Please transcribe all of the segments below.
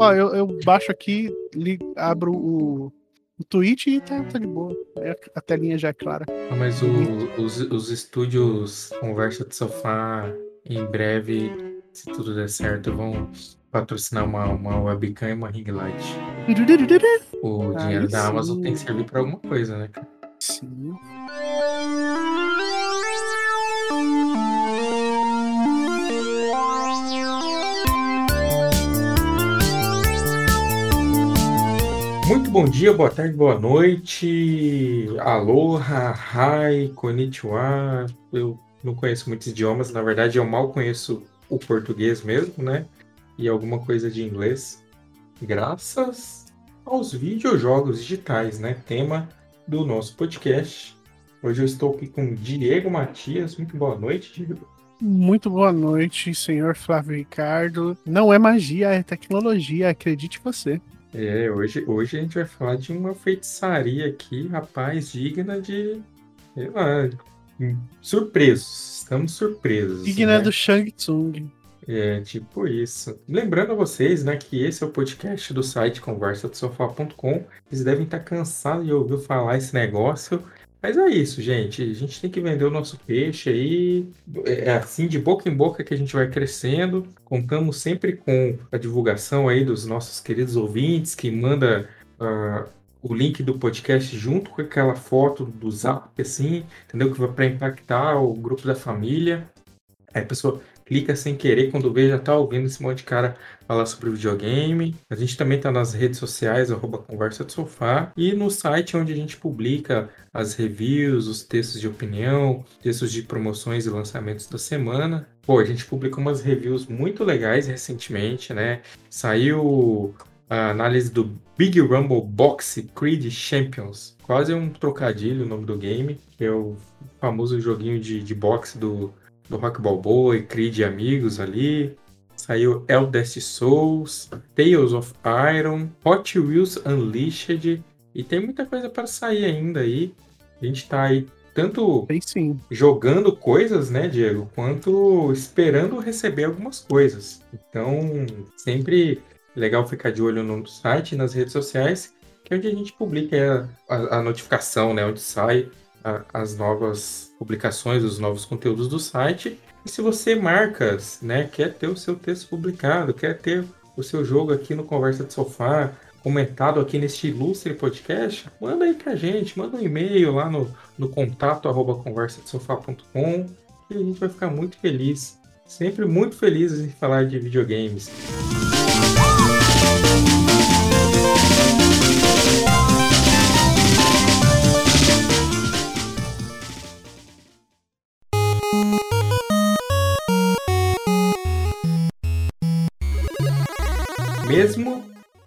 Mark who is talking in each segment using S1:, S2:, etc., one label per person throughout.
S1: Ó, eu, eu baixo aqui, li, abro o, o tweet e tá, tá de boa. A, telinha já é clara.
S2: Ah, mas o- os, os estúdios Conversa de Sofá, em breve, se tudo der certo, vão patrocinar uma, uma webcam e uma ring light. O dinheiro da
S1: sim.
S2: Amazon tem que servir pra alguma coisa, né? cara?
S1: Sim.
S2: Muito bom dia, boa tarde, boa noite. Aloha, hi, konnichiwa. Eu não conheço muitos idiomas, na verdade eu mal conheço o português mesmo, né? E alguma coisa de inglês. Graças aos videojogos digitais, né? Tema do nosso podcast. Hoje eu estou aqui com Diego Matias. Muito boa noite, Diego.
S1: Muito boa noite, senhor Flávio Ricardo. Não é magia, é tecnologia, acredite você.
S2: É, hoje, hoje a gente vai falar de uma feitiçaria aqui, rapaz, digna de. Sei lá. Surpresos. Estamos surpresos.
S1: Digna
S2: né?
S1: do Shang Tsung.
S2: É, tipo isso. Lembrando a vocês, né, que esse é o podcast do site conversadosofá.com. Vocês devem estar cansados de ouvir falar esse negócio. Mas é isso, gente. A gente tem que vender o nosso peixe aí. É assim, de boca em boca que a gente vai crescendo. Contamos sempre com a divulgação aí dos nossos queridos ouvintes que manda ah, o link do podcast junto com aquela foto do zap, assim, entendeu? Que vai para impactar o grupo da família. Aí a pessoa clica sem querer, quando vê já tá ouvindo esse monte de cara falar sobre videogame. A gente também tá nas redes sociais, arroba Conversa do Sofá, e no site onde a gente publica as reviews, os textos de opinião, textos de promoções e lançamentos da semana. Pô, a gente publicou umas reviews muito legais recentemente, né? Saiu a análise do Big Rumble Box Creed Champions. Quase um trocadilho o nome do game, que é o famoso joguinho de, de boxe do, do Rock Balboa e Creed e amigos ali. Saiu Eldest Souls, Tales of Iron, Hot Wheels Unleashed e tem muita coisa para sair ainda aí. A gente tá aí tanto jogando coisas, né, Diego, quanto esperando receber algumas coisas. Então, sempre legal ficar de olho no site e nas redes sociais, que é onde a gente publica a, a notificação, né, onde sai a- as novas publicações, os novos conteúdos do site. E se você marcas, né, quer ter o seu texto publicado, quer ter o seu jogo aqui no Conversa de Sofá, comentado aqui neste ilustre podcast, manda aí pra gente, manda um e-mail lá no, no contato arroba conversadesofá.com e a gente vai ficar muito feliz, sempre muito felizes em falar de videogames.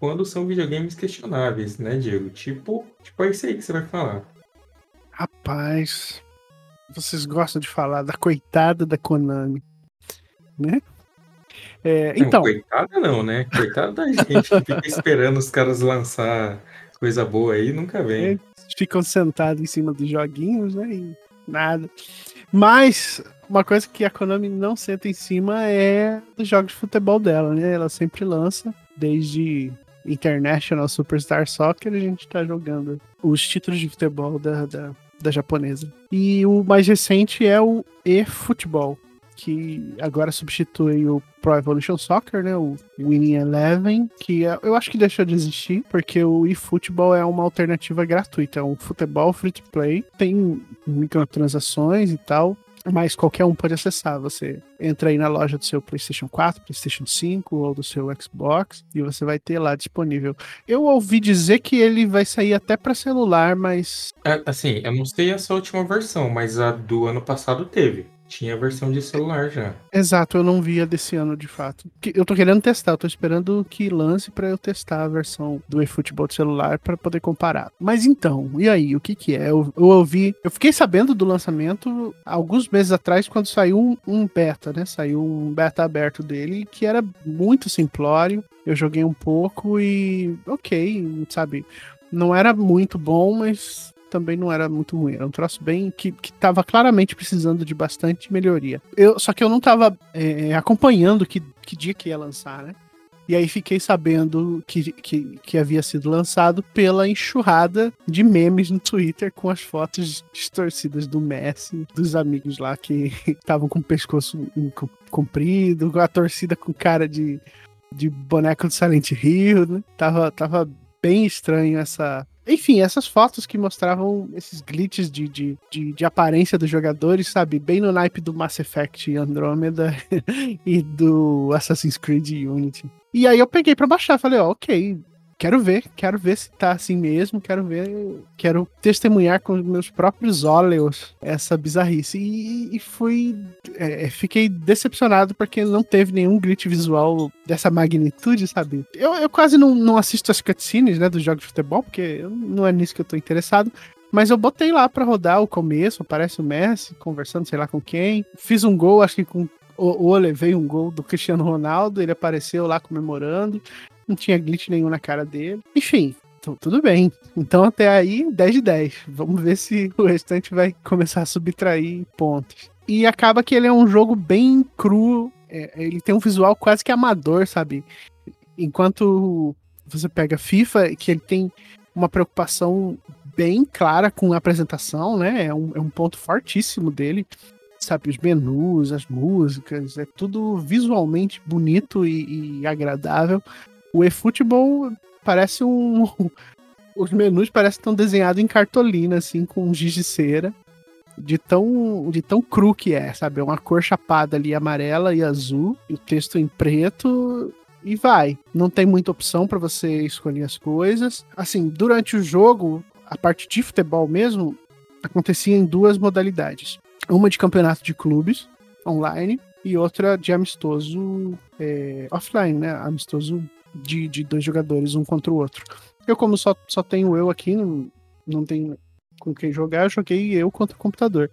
S2: Quando são videogames questionáveis, né, Diego? Tipo, tipo é isso aí que você vai falar.
S1: Rapaz, vocês gostam de falar da coitada da Konami, né? É,
S2: Não,
S1: então,
S2: coitada não, né? Coitada da gente que fica esperando os caras lançar coisa boa aí, nunca vem.
S1: É. ficam sentados em cima dos joguinhos, né? E nada. Mas uma coisa que a Konami não senta em cima é dos jogos de futebol dela, né? Ela sempre lança, desde International Superstar Soccer, a gente tá jogando os títulos de futebol da, da, da japonesa. E o mais recente é o eFootball, que agora substitui o Pro Evolution Soccer, né? O Winning Eleven, que é- eu acho que deixou de existir, porque o eFootball é uma alternativa gratuita. É um futebol free to play, tem microtransações e tal. Mas qualquer um pode acessar. Você entra aí na loja do seu PlayStation 4, PlayStation 5 ou do seu Xbox e você vai ter lá disponível. Eu ouvi dizer que ele vai sair até para celular, mas
S2: É, Assim, eu não sei essa última versão, mas a do ano passado teve. Tinha a versão de celular já.
S1: Exato, eu não vi a desse ano de fato. Eu tô querendo testar, eu tô esperando que lance pra eu testar a versão do eFootball de celular pra poder comparar. Mas então, e aí, o que que é? Eu, eu ouvi, eu fiquei sabendo do lançamento alguns meses atrás quando saiu um, um beta, né? Saiu um beta aberto dele que era muito simplório. Eu joguei um pouco e ok, sabe? Não era muito bom, mas também não era muito ruim. Era um troço bem que, que tava claramente precisando de bastante melhoria. Eu, só que eu não tava é, acompanhando que, que dia que ia lançar, né? E aí fiquei sabendo que, que, que havia sido lançado pela enxurrada de memes no Twitter com as fotos distorcidas do Messi, dos amigos lá que estavam com o pescoço comprido, com a torcida com cara de, de boneco do Silent Hill, né? Tava, tava bem estranho essa, enfim, essas fotos que mostravam esses glitches de, de, de, de, aparência dos jogadores, sabe? Bem no naipe do Mass Effect Andromeda e do Assassin's Creed Unity. E aí eu peguei para baixar, falei, ó, ok, quero ver, quero ver se tá assim mesmo, quero ver, quero testemunhar com meus próprios olhos essa bizarrice. E, e fui. É, é, fiquei decepcionado porque não teve nenhum glitch visual dessa magnitude, sabe? Eu, eu quase não, não assisto as cutscenes, né, dos jogos de futebol, porque não é nisso que eu tô interessado. Mas eu botei lá para rodar o começo, aparece o Messi conversando, sei lá com quem. Fiz um gol, acho que com ou, levei um gol do Cristiano Ronaldo, ele apareceu lá comemorando não tinha glitch nenhum na cara dele. Enfim, tudo bem. Então até aí, 10 de 10. Vamos ver se o restante vai começar a subtrair pontos. E acaba que ele é um jogo bem cru. É, ele tem um visual quase que amador, sabe? Enquanto você pega FIFA, que ele tem uma preocupação bem clara com a apresentação, né? É um, é um ponto fortíssimo dele. Sabe, os menus, as músicas, é tudo visualmente bonito e, e agradável. O eFootball parece um. Os menus parecem tão desenhados em cartolina, assim, com giz de cera. De tão, de tão cru que é, sabe? É uma cor chapada ali, amarela e azul. E o texto em preto. E vai. Não tem muita opção para você escolher as coisas. Assim, durante o jogo, a parte de futebol mesmo, acontecia em duas modalidades. Uma de campeonato de clubes, online, e outra de amistoso é, offline, né? Amistoso de, de dois jogadores, um contra o outro. Eu, como só, só tenho eu aqui, não, não tenho com quem jogar, eu joguei eu contra o computador.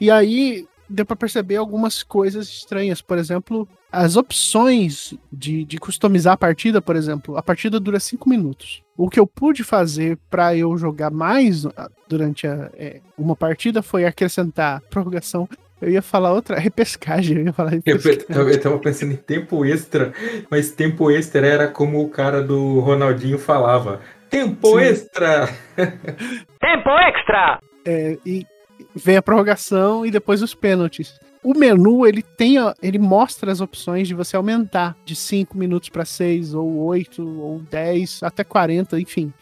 S1: E aí deu para perceber algumas coisas estranhas. Por exemplo, as opções de, de customizar a partida, por exemplo, a partida dura cinco minutos. O que eu pude fazer para eu jogar mais ah, durante a, é, uma partida foi acrescentar prorrogação eu ia falar outra, repescagem, eu ia falar repescagem.
S2: Eu, eu tava pensando em tempo extra, mas tempo extra era como o cara do Ronaldinho falava. Tempo Sim. extra!
S3: tempo extra!
S1: É, e vem a prorrogação e depois os pênaltis. O menu, ele tem, ele mostra as opções de você aumentar de 5 minutos para 6, ou 8, ou 10, até 40, enfim.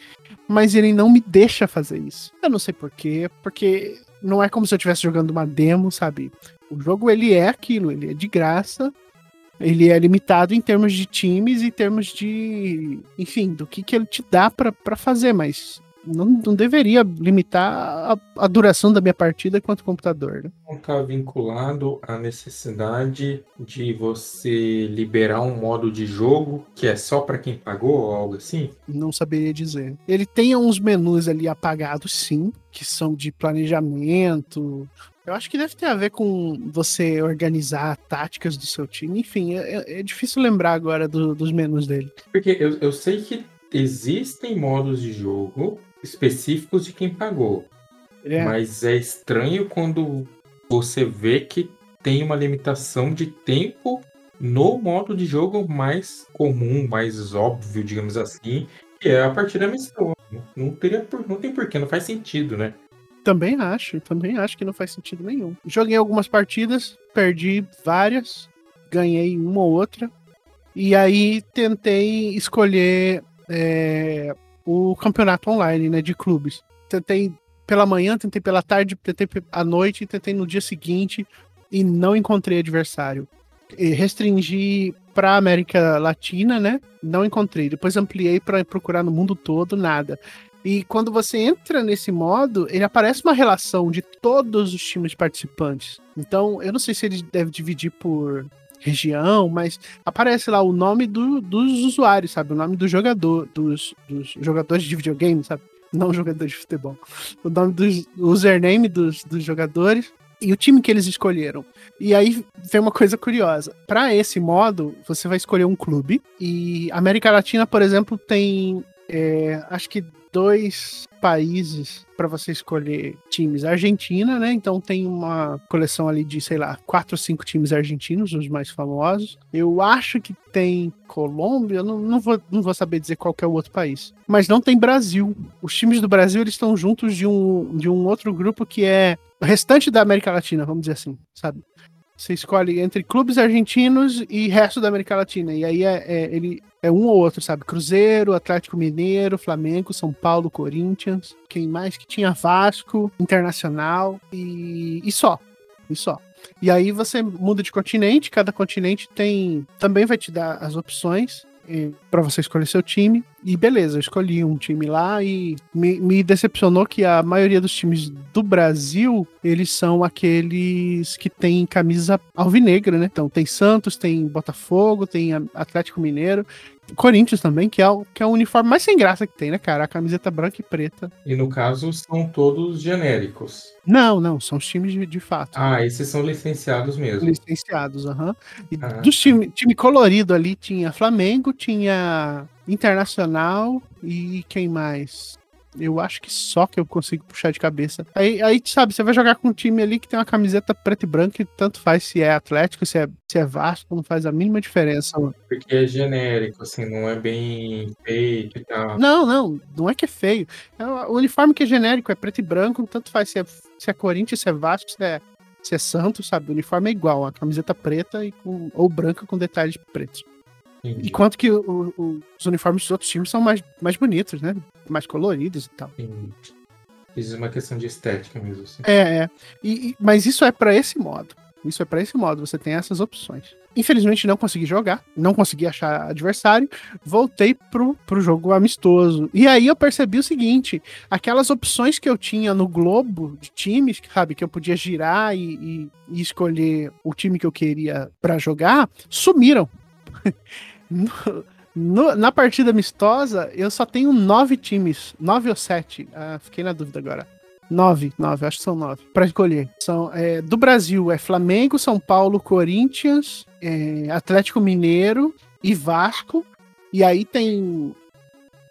S1: Mas ele não me deixa fazer isso. Eu não sei porquê, porque não é como se eu estivesse jogando uma demo, sabe? O jogo ele é aquilo, ele é de graça, ele é limitado em termos de times e termos de, enfim, do que, que ele te dá para fazer, mas não, não deveria limitar a, a, duração da minha partida quanto computador. Né?
S2: Não está vinculado à necessidade de você liberar um modo de jogo que é só para quem pagou ou algo assim?
S1: Não saberia dizer. Ele tem uns menus ali apagados, sim, que são de planejamento, eu acho que deve ter a ver com você organizar táticas do seu time. Enfim, é, é, é difícil lembrar agora do, dos menus dele.
S2: Porque eu, eu sei que existem modos de jogo específicos de quem pagou. É. Mas é estranho quando você vê que tem uma limitação de tempo no modo de jogo mais comum, mais óbvio, digamos assim, que é a partir da missão. Não, teria por, não tem porquê, não faz sentido, né?
S1: Também acho, também acho que não faz sentido nenhum. Joguei algumas partidas, perdi várias, ganhei uma ou outra, e aí tentei escolher é, o campeonato online, né, de clubes. Tentei pela manhã, tentei pela tarde, tentei à noite, tentei no dia seguinte e não encontrei adversário. Restringi para América Latina, né? Não encontrei. Depois ampliei para procurar no mundo todo, nada. E quando você entra nesse modo, ele aparece uma relação de todos os times participantes. Então, eu não sei se ele deve dividir por região, mas aparece lá o nome do, dos usuários, sabe? O nome do jogador, dos, dos jogadores de videogame, sabe? Não jogadores de futebol. O nome do username dos, dos jogadores e o time que eles escolheram. E aí vem uma coisa curiosa. Para esse modo, você vai escolher um clube e América Latina, por exemplo, tem é, acho que dois países para você escolher times. Argentina, né? Então tem uma coleção ali de, sei lá, quatro ou cinco times argentinos, os mais famosos. Eu acho que tem Colômbia, não, não, vou, não vou saber dizer qual é o outro país. Mas não tem Brasil. Os times do Brasil eles estão juntos de um, de um outro grupo que é o restante da América Latina, vamos dizer assim, sabe? Você escolhe entre clubes argentinos e resto da América Latina. E aí é, é, ele é um ou outro, sabe? Cruzeiro, Atlético Mineiro, Flamengo, São Paulo, Corinthians. Quem mais que tinha Vasco, Internacional e, e só. E só. E aí você muda de continente, cada continente tem. Também vai te dar as opções para você escolher seu time. E beleza, eu escolhi um time lá e me, me, decepcionou que a maioria dos times do Brasil, eles são aqueles que tem camisa alvinegra, né? Então tem Santos, tem Botafogo, tem Atlético Mineiro. Corinthians também, que é, o, que é o uniforme mais sem graça que tem, né, cara? A camiseta branca e preta.
S2: E no caso, são todos genéricos.
S1: Não, não, são os times de, de fato.
S2: Ah, esses são licenciados mesmo.
S1: Licenciados, aham. Uhum. E ah, dos time, time colorido ali tinha Flamengo, tinha Internacional e quem mais? Eu acho que só que eu consigo puxar de cabeça. Aí, aí sabe, você vai jogar com um time ali que tem uma camiseta preta e branca e tanto faz se é Atlético, se é, se é Vasco, não faz a mínima diferença.
S2: Porque é genérico, assim, não é bem feito e tal.
S1: Não, não, não é que é feio. É, o uniforme que é genérico, é preto e branco, tanto faz se é, se é Corinthians, se é Vasco, se é, se é Santos, sabe? O uniforme é igual, a camiseta preta e com, ou branca com detalhes pretos. Entendi. Enquanto que o, o, os uniformes dos outros times são mais, mais bonitos, né? Mais coloridos e tal.
S2: Isso é uma questão de estética mesmo. Assim.
S1: É, é. E, e, mas isso é para esse modo. Isso é para esse modo. Você tem essas opções. Infelizmente não consegui jogar, não consegui achar adversário. Voltei pro, pro jogo amistoso. E aí eu percebi o seguinte: aquelas opções que eu tinha no globo de times, sabe, que eu podia girar e, e, e escolher o time que eu queria para jogar, sumiram. No, no, na partida amistosa, eu só tenho nove times. Nove ou sete? Ah, fiquei na dúvida agora. Nove, nove, acho que são nove. Para escolher. São, é, do Brasil é Flamengo, São Paulo, Corinthians, é, Atlético Mineiro e Vasco. E aí tem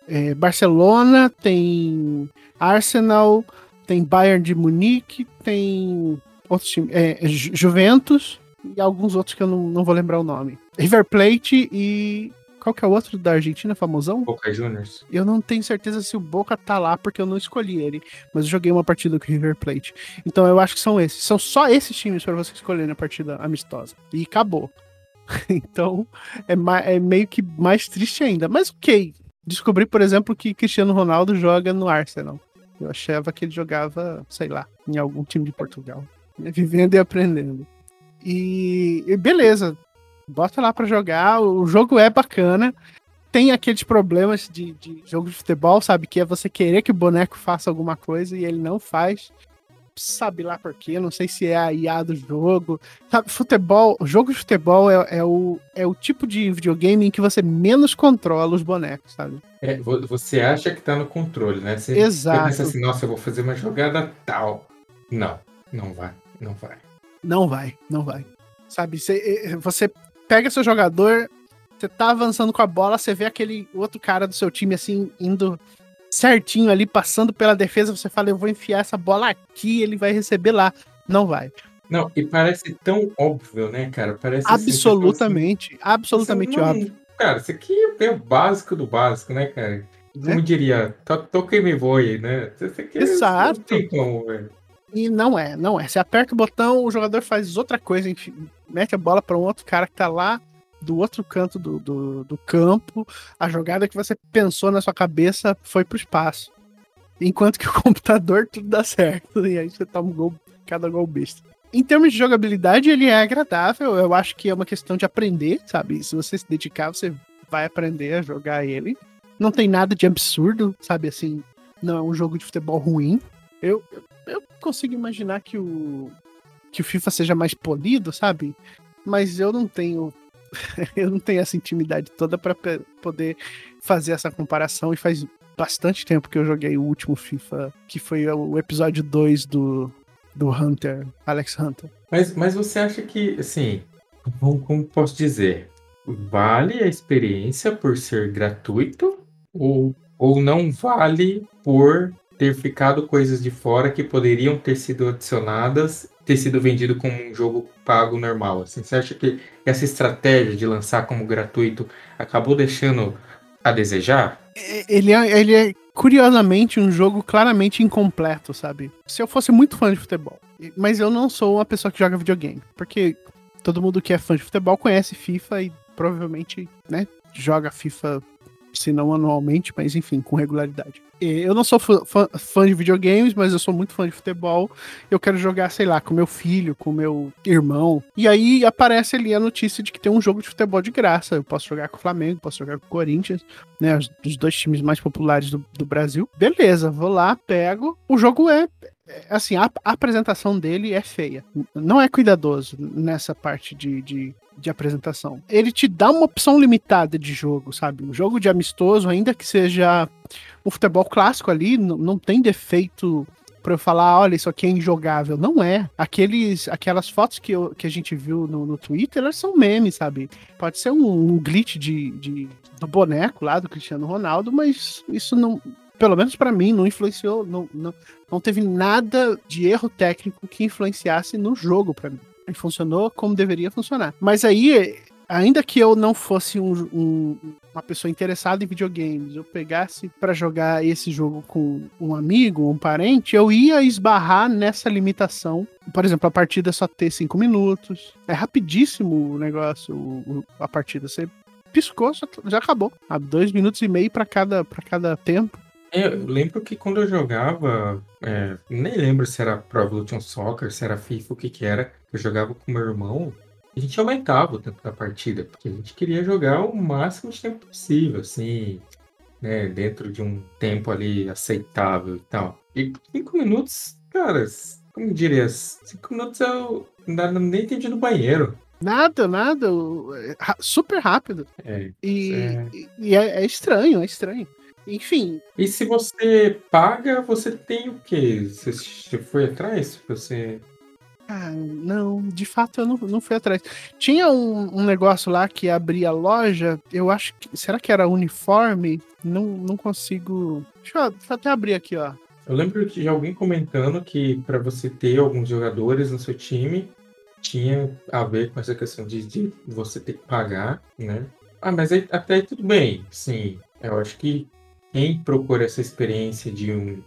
S1: é, Barcelona, tem Arsenal, tem Bayern de Munique, tem outros times, é, Juventus e alguns outros que eu não, não vou lembrar o nome. River Plate e. Qual que é o outro da Argentina, famosão?
S2: Boca Juniors.
S1: Eu não tenho certeza se o Boca tá lá, porque eu não escolhi ele. Mas eu joguei uma partida com o River Plate. Então eu acho que são esses. São só esses times para você escolher na partida amistosa. E acabou. então é, é meio que mais triste ainda. Mas ok. Descobri, por exemplo, que Cristiano Ronaldo joga no Arsenal. Eu achava que ele jogava, sei lá, em algum time de Portugal. Vivendo e aprendendo. E, e beleza, bota lá para jogar. O jogo é bacana. Tem aqueles problemas de, de jogo de futebol, sabe? Que é você querer que o boneco faça alguma coisa e ele não faz. Sabe lá por quê? Não sei se é a IA do jogo. Sabe, futebol, jogo de futebol é, é, o, é o tipo de videogame em que você menos controla os bonecos, sabe?
S2: É, você acha que tá no controle, né? Você,
S1: Exato.
S2: Você pensa assim, nossa, eu vou fazer uma jogada tal. Não, não vai, não vai.
S1: Não vai, não vai. Sabe, você, você pega seu jogador, você tá avançando com a bola, você vê aquele outro cara do seu time assim, indo certinho ali, passando pela defesa, você fala, eu vou enfiar essa bola aqui, ele vai receber lá. Não vai.
S2: Não, e parece tão óbvio, né, cara? Parece
S1: absolutamente, assim, absolutamente
S2: não,
S1: óbvio.
S2: Cara, isso aqui é o básico do básico, né, cara? Como né? diria, toque me voe, né?
S1: Aqui, Exato. Não tem como, velho. E não é, não é. Você aperta o botão, o jogador faz outra coisa, enfim, mete a bola para um outro cara que tá lá do outro canto do, do, do, campo. A jogada que você pensou na sua cabeça foi pro espaço. Enquanto que o computador tudo dá certo. E aí você toma um gol, cada gol besta. Em termos de jogabilidade, ele é agradável. Eu acho que é uma questão de aprender, sabe? Se você se dedicar, você vai aprender a jogar ele. Não tem nada de absurdo, sabe? Assim, não é um jogo de futebol ruim. Eu, eu consigo imaginar que o que o FIFA seja mais polido, sabe? Mas eu não tenho eu não tenho essa intimidade toda para poder fazer essa comparação e faz bastante tempo que eu joguei o último FIFA, que foi o episódio 2 do do Hunter, Alex Hunter.
S2: Mas, mas você acha que, assim, como, posso dizer, vale a experiência por ser gratuito? Ou ou não vale por ter ficado coisas de fora que poderiam ter sido adicionadas, ter sido vendido como um jogo pago normal. Assim, você acha que essa estratégia de lançar como gratuito acabou deixando a desejar?
S1: Ele é, ele é curiosamente um jogo claramente incompleto, sabe? Se eu fosse muito fã de futebol, mas eu não sou uma pessoa que joga videogame, porque todo mundo que é fã de futebol conhece FIFA e provavelmente, né, joga FIFA se não anualmente, mas enfim, com regularidade. Eu não sou fã, fã, de videogames, mas eu sou muito fã de futebol. Eu quero jogar, sei lá, com meu filho, com meu irmão. E aí aparece ali a notícia de que tem um jogo de futebol de graça. Eu posso jogar com o Flamengo, posso jogar com o Corinthians, né? Os, os dois times mais populares do, do Brasil. Beleza, vou lá, pego. O jogo é, é assim, a, apresentação dele é feia. Não é cuidadoso nessa parte de, de, de apresentação. Ele te dá uma opção limitada de jogo, sabe? Um jogo de amistoso, ainda que seja um futebol clássico ali, não tem defeito para eu falar, olha, isso aqui é injogável. Não é. Aqueles, aquelas fotos que, eu, que a gente viu no, no Twitter, elas são memes, sabe? Pode ser um, um glitch de, de, do boneco lá do Cristiano Ronaldo, mas isso não, pelo menos para mim, não influenciou, não, não, não teve nada de erro técnico que influenciasse no jogo para mim funcionou como deveria funcionar. Mas aí, ainda que eu não fosse um, um, uma pessoa interessada em videogames, eu pegasse para jogar esse jogo com um amigo, um parente, eu ia esbarrar nessa limitação. Por exemplo, a partida só ter cinco minutos. É rapidíssimo o negócio, o, a partida. Você piscou, já acabou. Há dois minutos e meio para cada, cada tempo.
S2: É, eu lembro que quando eu jogava, é, nem lembro se era Pro Evolution Soccer, se era FIFA, o que que era, eu jogava com meu irmão, a gente aumentava o tempo da partida, porque a gente queria jogar o máximo de tempo possível, assim, né, dentro de um tempo ali aceitável e tal. E cinco minutos, cara, como diria, cinco minutos eu nem entendi no banheiro.
S1: Nada, nada. É, super rápido. É, e é... e é, é estranho, é estranho. Enfim.
S2: E se você paga, você tem o quê? Você foi atrás? Você.
S1: Ah, não, de fato eu não, não fui atrás. Tinha um, um negócio lá que abria loja, eu acho que. Será que era uniforme? Não, não consigo. Deixa eu, deixa eu até abrir aqui, ó.
S2: Eu lembro de alguém comentando que para você ter alguns jogadores no seu time, tinha a ver com essa questão de, de você ter que pagar, né? Ah, mas aí, até aí tudo bem, sim. Eu acho que quem procura essa experiência de um,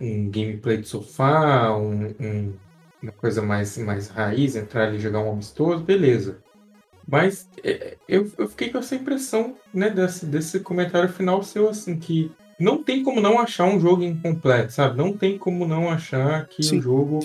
S2: um gameplay de sofá, um, um, uma coisa mais, mais raiz, entrar ali e jogar um amistoso, beleza. Mas é, eu, eu fiquei com essa impressão né, desse, desse comentário final seu, assim, que não tem como não achar um jogo incompleto, sabe? Não tem como não achar que Sim. o jogo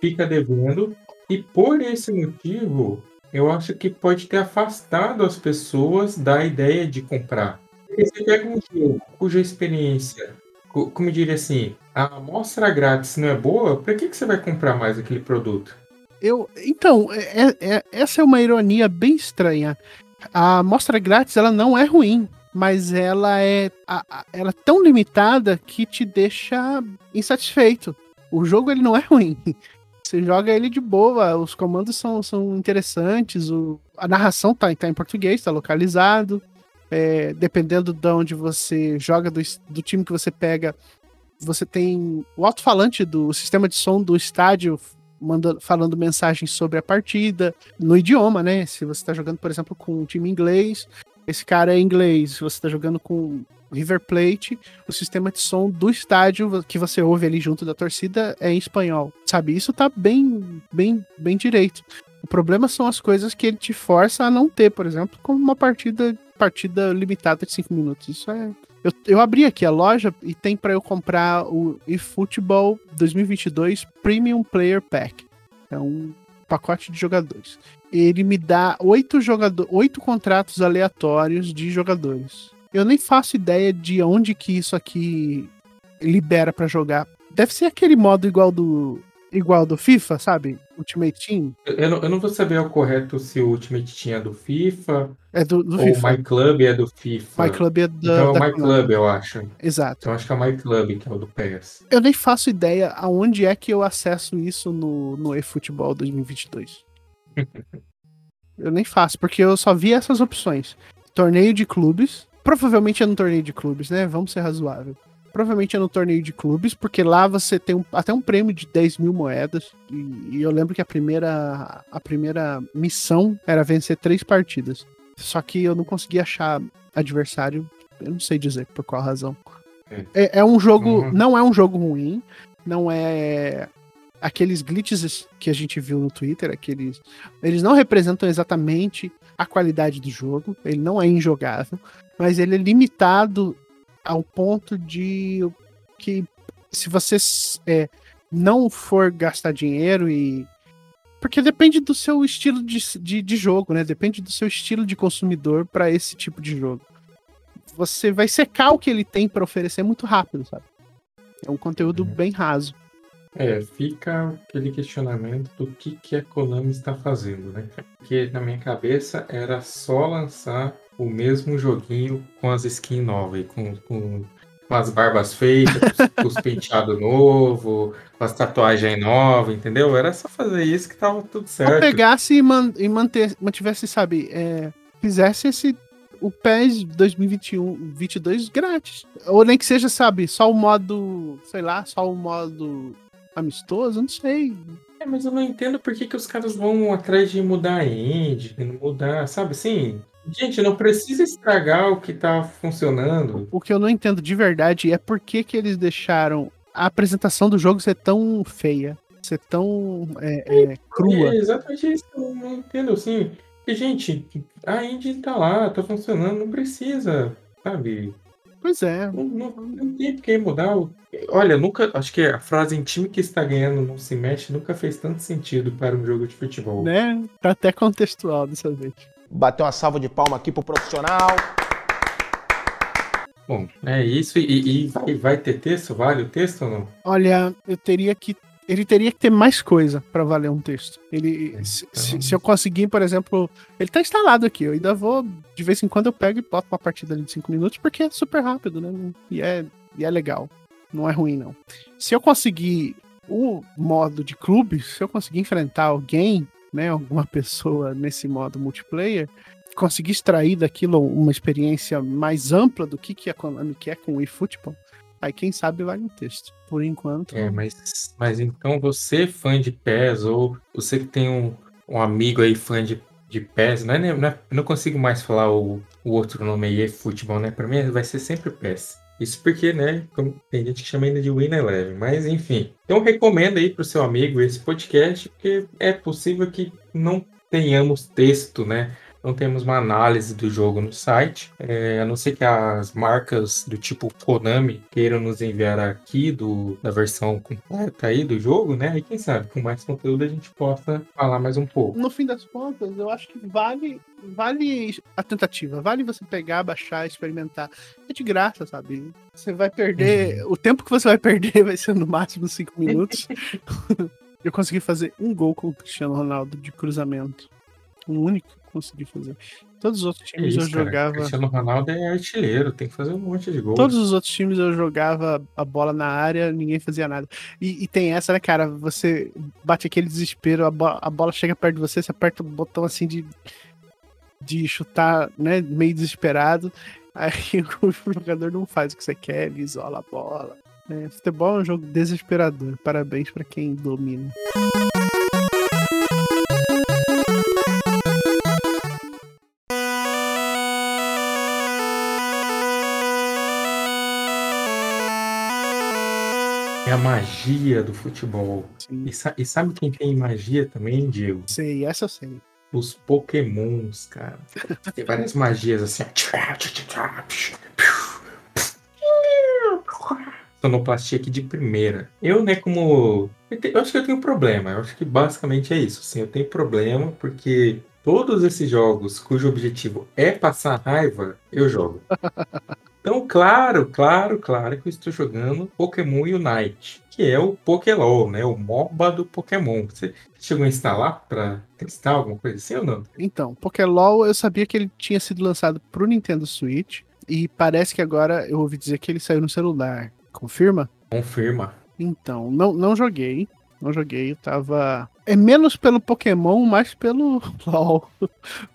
S2: fica devendo. E por esse motivo, eu acho que pode ter afastado as pessoas da ideia de comprar. Porque você pega um jogo cuja experiência, como eu diria assim, a amostra grátis não é boa, para que, que você vai comprar mais aquele produto?
S1: Eu, então, é, é, é, essa é uma ironia bem estranha. A amostra grátis ela não é ruim, mas ela é, a, a, ela é tão limitada que te deixa insatisfeito. O jogo ele não é ruim. Você joga ele de boa, os comandos são, são interessantes, o, a narração tá, tá em português, tá localizado é, dependendo de onde você joga, do, do time que você pega, você tem o alto-falante do sistema de som do estádio mandando, falando mensagens sobre a partida, no idioma, né? Se você está jogando, por exemplo, com um time inglês, esse cara é inglês. Se você está jogando com River Plate, o sistema de som do estádio que você ouve ali junto da torcida é em espanhol. Sabe? Isso tá bem, bem, bem direito. O problema são as coisas que ele te força a não ter, por exemplo, como uma partida partida limitada de 5 minutos. Isso é. Eu, eu abri aqui a loja e tem para eu comprar o eFootball 2022 Premium Player Pack. É um pacote de jogadores. Ele me dá oito, jogador, oito contratos aleatórios de jogadores. Eu nem faço ideia de onde que isso aqui libera para jogar. Deve ser aquele modo igual do igual do FIFA, sabe? Ultimate Team.
S2: Eu não, eu não vou saber ao correto se o Ultimate Team é do FIFA.
S1: É do, do
S2: ou
S1: FIFA.
S2: o My Club é do FIFA.
S1: My Club é da.
S2: Então é o
S1: da
S2: My Club, eu acho.
S1: Exato.
S2: Então acho que é o My Club, que é o do PES.
S1: Eu nem faço ideia aonde é que eu acesso isso no, no eFootball 2022. eu nem faço, porque eu só vi essas opções. Torneio de clubes. provavelmente é no torneio de clubes, né? Vamos ser razoável. Provavelmente é no torneio de clubes, porque lá você tem um, até um prêmio de 10 mil moedas. E, e eu lembro que a primeira, a primeira missão era vencer três partidas. Só que eu não consegui achar adversário, eu não sei dizer por qual razão. É, é um jogo,
S2: Uhum.
S1: não é um jogo ruim, não é aqueles glitches que a gente viu no Twitter, aqueles, eles não representam exatamente a qualidade do jogo, ele não é injogável, mas ele é limitado ao ponto de que se você é, não for gastar dinheiro e porque depende do seu estilo de, de, de jogo, né? Depende do seu estilo de consumidor para esse tipo de jogo. Você vai secar o que ele tem para oferecer muito rápido, sabe? É um conteúdo
S2: Uhum.
S1: bem raso.
S2: É, fica aquele questionamento do que, que a Konami está fazendo, né? Porque na minha cabeça era só lançar o mesmo joguinho com as skins novas, e com, com, com as barbas feitas, com os penteados novos, com as tatuagens novas, entendeu? Era só fazer isso que tava tudo
S1: Ou
S2: certo.
S1: pegasse e, man, e manter, mantivesse, sabe, é, fizesse esse o PES 2021, 22 grátis. Ou nem que seja, sabe, só o modo, sei lá, só o modo amistoso, não sei.
S2: É, mas eu não entendo por que, que os caras vão atrás de mudar a engine, mudar, sabe assim? Gente, não precisa estragar o que tá funcionando.
S1: O que eu não entendo de verdade é por que, que eles deixaram a apresentação do jogo ser tão feia, ser tão é, é, crua.
S2: É exatamente isso que eu não entendo, assim. Porque, gente, a engine tá lá, tá funcionando, não precisa, sabe?
S1: Pois é.
S2: Não, não, não tem por que mudar. o- Olha, nunca. Acho que a frase em time que está ganhando não se mexe nunca fez tanto sentido para um jogo de futebol.
S1: Né? Tá até contextual dessa vez.
S4: Bater uma salva de palma aqui pro profissional.
S2: Bom, é isso. E, e vai, vai ter texto? Vale o texto ou não?
S1: Olha, eu teria que. Ele teria que ter mais coisa pra valer um texto. Ele, se,
S2: Então-
S1: se- se eu conseguir, por exemplo, ele tá instalado aqui. Eu ainda vou, de vez em quando eu pego e boto uma partida ali de 5 minutos, porque é super rápido, né? E é, e é legal. Não é ruim, não. Se eu conseguir o modo de clube, se eu conseguir enfrentar alguém, né? Alguma pessoa nesse modo multiplayer, conseguir extrair daquilo uma experiência mais ampla do que, que a Konami quer com o eFootball, aí quem sabe vale um texto. Por enquanto.
S2: É, mas, mas então você, fã de PES, ou você que tem um, um amigo aí fã de, de PES, não, é, não, é- não consigo mais falar o, o outro nome aí, é futebol, né? Pra mim vai ser sempre PES. Isso porque, né, tem gente que chama ainda de Win Eleven, mas enfim. Então recomenda aí pro seu amigo esse podcast, porque é possível que não tenhamos texto, né? Não temos uma análise do jogo no site, é, a não ser que as marcas do tipo Konami queiram nos enviar aqui do, da versão completa aí do jogo, né? E quem sabe com mais conteúdo a gente possa falar mais um pouco.
S1: no fim das contas, eu acho que vale, vale a tentativa, vale você pegar, baixar, experimentar. É de graça, sabe? Você vai perder. O tempo que você vai perder vai ser no máximo 5 minutos. eu consegui fazer um gol com o Cristiano Ronaldo de cruzamento. Um único consegui fazer. Todos os outros
S2: Que
S1: times
S2: isso,
S1: eu
S2: cara.
S1: jogava.
S2: Cristiano Ronaldo é artilheiro, tem que fazer um monte de gols.
S1: Todos os outros times eu jogava a bola na área, ninguém fazia nada. E, e tem essa, né, cara? Você bate aquele desespero, a, bo- a bola chega perto de você, você aperta o botão assim de, de chutar, né? Meio desesperado. Aí o jogador não faz o que você quer, ele isola a bola. É, futebol é um jogo desesperador. Parabéns pra quem domina.
S2: É a magia do futebol. E, sa- e sabe quem tem magia também, Diego?
S1: sei, essa eu sei.
S2: Os pokémons, cara. Tem várias magias assim. Sonoplastia aqui de primeira. Eu, né, como. Eu, te- eu acho que eu tenho um problema. Eu acho que basicamente é isso. Assim, eu tenho problema porque todos esses jogos cujo objetivo é passar raiva, eu jogo. Então, claro, claro, claro que eu estou jogando Pokémon Unite, que é o Pokélol, né? O MOBA do Pokémon. Você chegou a instalar para testar alguma coisa assim ou não?
S1: Então, Pokélol, eu sabia que ele tinha sido lançado pro Nintendo Switch. E parece que agora eu ouvi dizer que ele saiu no celular. Confirma?
S2: Confirma.
S1: Então, não, não joguei. Não joguei, eu tava. É menos pelo Pokémon, mais pelo LOL.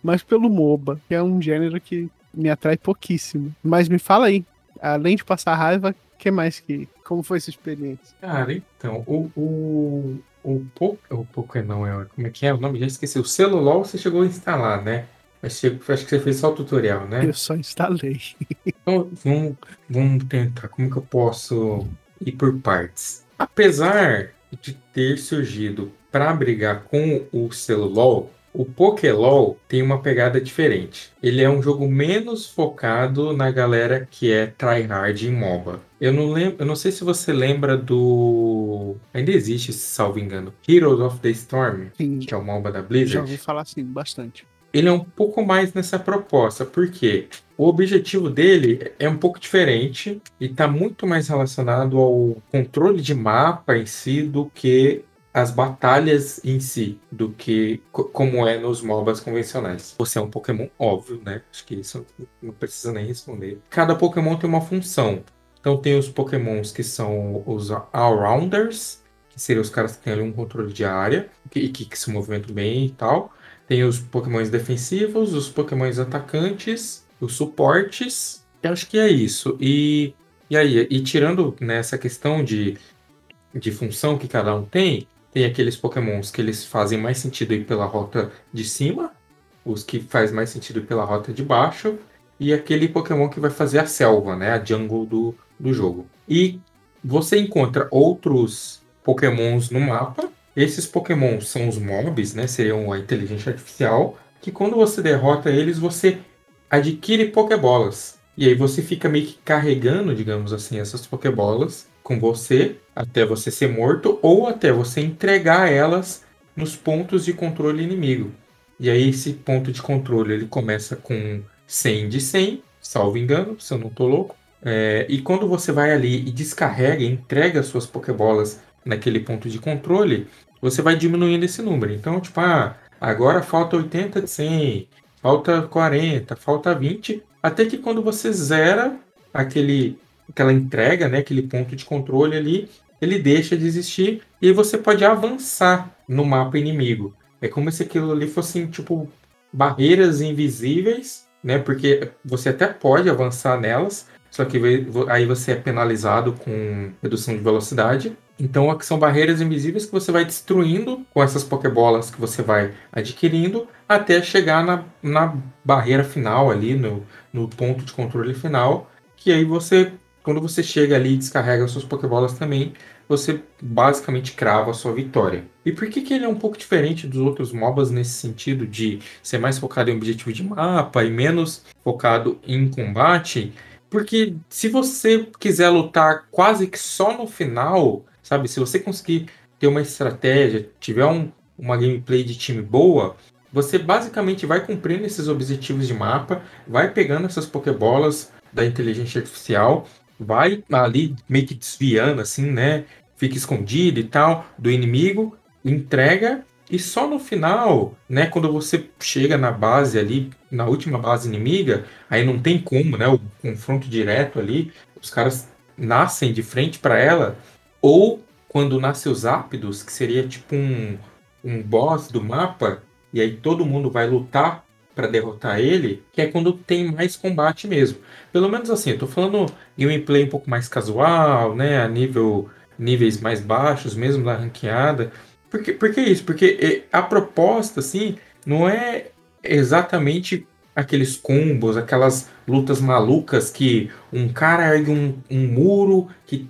S1: mais pelo MOBA, que é um gênero que me atrai pouquíssimo. Mas me fala aí, além de passar raiva, que mais que. Como foi essa experiência?
S2: Cara, então, o. o... O, po, o Pokémon é. Como é que é o nome? Já esqueci. O celular você chegou a instalar, né? Mas acho que você fez só o tutorial, né?
S1: Eu só instalei.
S2: Então, vamos, vamos tentar. Como que eu posso ir por partes? Apesar de ter surgido para brigar com o celular, o Pokélol tem uma pegada diferente. Ele é um jogo menos focado na galera que é tryhard em MOBA. Eu não lembro, eu não sei se você lembra do. Ainda existe, salvo engano. Heroes of the Storm,
S1: Sim.
S2: que é o MOBA da
S1: Já
S2: Blizzard.
S1: ouvi falar assim, bastante.
S2: Ele é um pouco mais nessa proposta, porque o objetivo dele é um pouco diferente e está muito mais relacionado ao controle de mapa em si do que as batalhas em si, do que co- como é nos MOBAs convencionais. Você é um Pokémon óbvio, né? Acho que isso não precisa nem responder. Cada Pokémon tem uma função. Então tem os Pokémons que são os Allrounders, que seriam os caras que têm ali um controle de área e que, que se movimentam bem e tal. Tem os Pokémons defensivos, os Pokémons atacantes, os suportes. Eu acho que é isso. E, e aí, e tirando nessa questão de, de função que cada um tem, tem aqueles Pokémons que eles fazem mais sentido ir pela rota de cima, os que faz mais sentido ir pela rota de baixo, e aquele Pokémon que vai fazer a selva, né? A jungle do, do jogo. E você encontra outros Pokémons no mapa. Esses Pokémons são os mobs, né? Seriam a inteligência artificial. Que quando você derrota eles, você adquire Pokébolas. E aí você fica meio que carregando, digamos assim, essas Pokébolas com você até você ser morto ou até você entregar elas nos pontos de controle inimigo. E aí esse ponto de controle ele começa com 100 de 100, salvo engano, se eu não tô louco. É, e quando você vai ali e descarrega, entrega as suas Pokébolas naquele ponto de controle, você vai diminuindo esse número. Então, tipo, ah, agora falta 80 de 100, falta 40, falta 20, até que quando você zera aquele, aquela entrega, né, aquele ponto de controle ali, ele deixa de existir e você pode avançar no mapa inimigo. É como se aquilo ali fossem, tipo, barreiras invisíveis, né, porque você até pode avançar nelas, só que aí você é penalizado com redução de velocidade. Então, são barreiras invisíveis que você vai destruindo com essas Pokébolas que você vai adquirindo até chegar na, na barreira final ali, no, no ponto de controle final. Que aí você, quando você chega ali e descarrega suas Pokébolas também, você basicamente crava a sua vitória. E por que, que ele é um pouco diferente dos outros MOBAs nesse sentido de ser mais focado em objetivo de mapa e menos focado em combate? Porque se você quiser lutar quase que só no final, sabe? Se você conseguir ter uma estratégia, tiver um, uma gameplay de time boa, você basicamente vai cumprindo esses objetivos de mapa, vai pegando essas Pokébolas da inteligência artificial, vai ali meio que desviando, assim, né? Fica escondido e tal do inimigo, entrega e só no final, né, quando você chega na base ali, na última base inimiga, aí não tem como, né, o confronto direto ali, os caras nascem de frente para ela, ou quando nasce os ápidos, que seria tipo um, um boss do mapa, e aí todo mundo vai lutar para derrotar ele, que é quando tem mais combate mesmo. Pelo menos assim, eu tô falando gameplay um pouco mais casual, né, a nível níveis mais baixos, mesmo da ranqueada. Por que, por que isso? Porque a proposta, assim, não é exatamente aqueles combos, aquelas lutas malucas que um cara ergue um, um muro que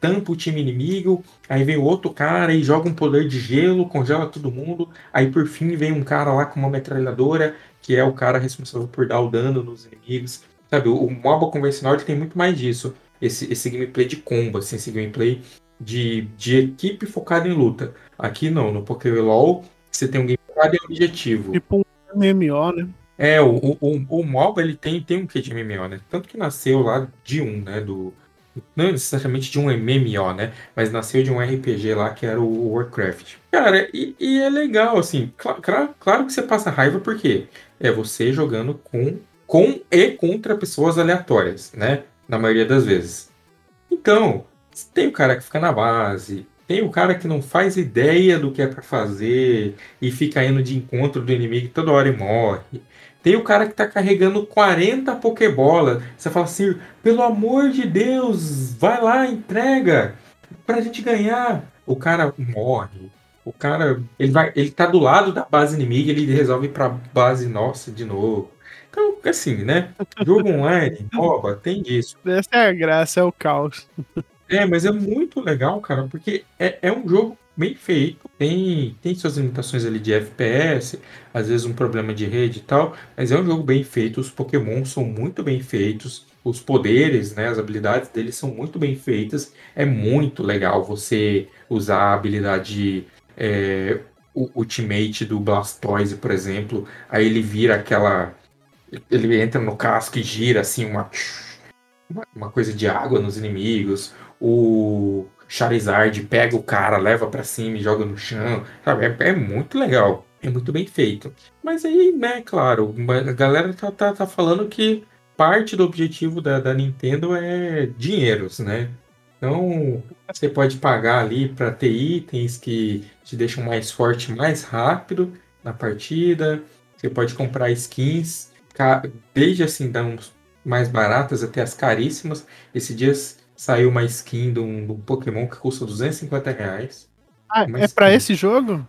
S2: tampa o time inimigo, aí vem outro cara e joga um poder de gelo, congela todo mundo, aí por fim vem um cara lá com uma metralhadora, que é o cara responsável por dar o dano nos inimigos. Sabe, o, MOBA convencional ele tem muito mais disso, esse, esse gameplay de combo, assim, esse gameplay de, de equipe focada em luta. Aqui não, no PokéLOL você tem um game focado em objetivo.
S1: Tipo um MMO, né?
S2: É, o, o, o, o MOBA ele tem, tem um quê de MMO, né? Tanto que nasceu lá de um, né? Do, não necessariamente de um MMO, né? Mas nasceu de um RPG lá que era o Warcraft. Cara, e, e é legal, assim. Cl claro, claro que você passa raiva porque é você jogando com, com e contra pessoas aleatórias, né? Na maioria das vezes. Então, tem o cara que fica na base, tem o cara que não faz ideia do que é para fazer e fica indo de encontro do inimigo toda hora e morre. Tem o cara que tá carregando 40 Pokébola. Você fala assim, pelo amor de Deus, vai lá, entrega pra gente ganhar. O cara morre. O cara, ele vai, ele tá do lado da base inimiga, ele resolve ir pra base nossa de novo. Então, assim, né? Jogo online, MOBA, tem disso.
S1: Essa é a graça, é o caos.
S2: É, mas é muito legal, cara, porque é, é um jogo bem feito. Tem, tem suas limitações ali de FPS, às vezes um problema de rede e tal, mas é um jogo bem feito. Os Pokémon são muito bem feitos. Os poderes, né, as habilidades deles são muito bem feitas. É muito legal você usar a habilidade é, Ultimate do Blastoise, por exemplo. Aí ele vira aquela. Ele entra no casco e gira assim uma, uma coisa de água nos inimigos. O Charizard pega o cara, leva para cima e joga no chão. Sabe? É, é, muito legal. É muito bem feito. Mas aí, né, claro, a galera tá, tá, tá falando que parte do objetivo da, da Nintendo é dinheiros, né? Então, você pode pagar ali para ter itens que te deixam mais forte mais rápido na partida. Você pode comprar skins, desde assim, das mais baratas até as caríssimas. Esse dia saiu uma skin de um, de um Pokémon que custa 250 reais.
S1: Ah, é para esse jogo?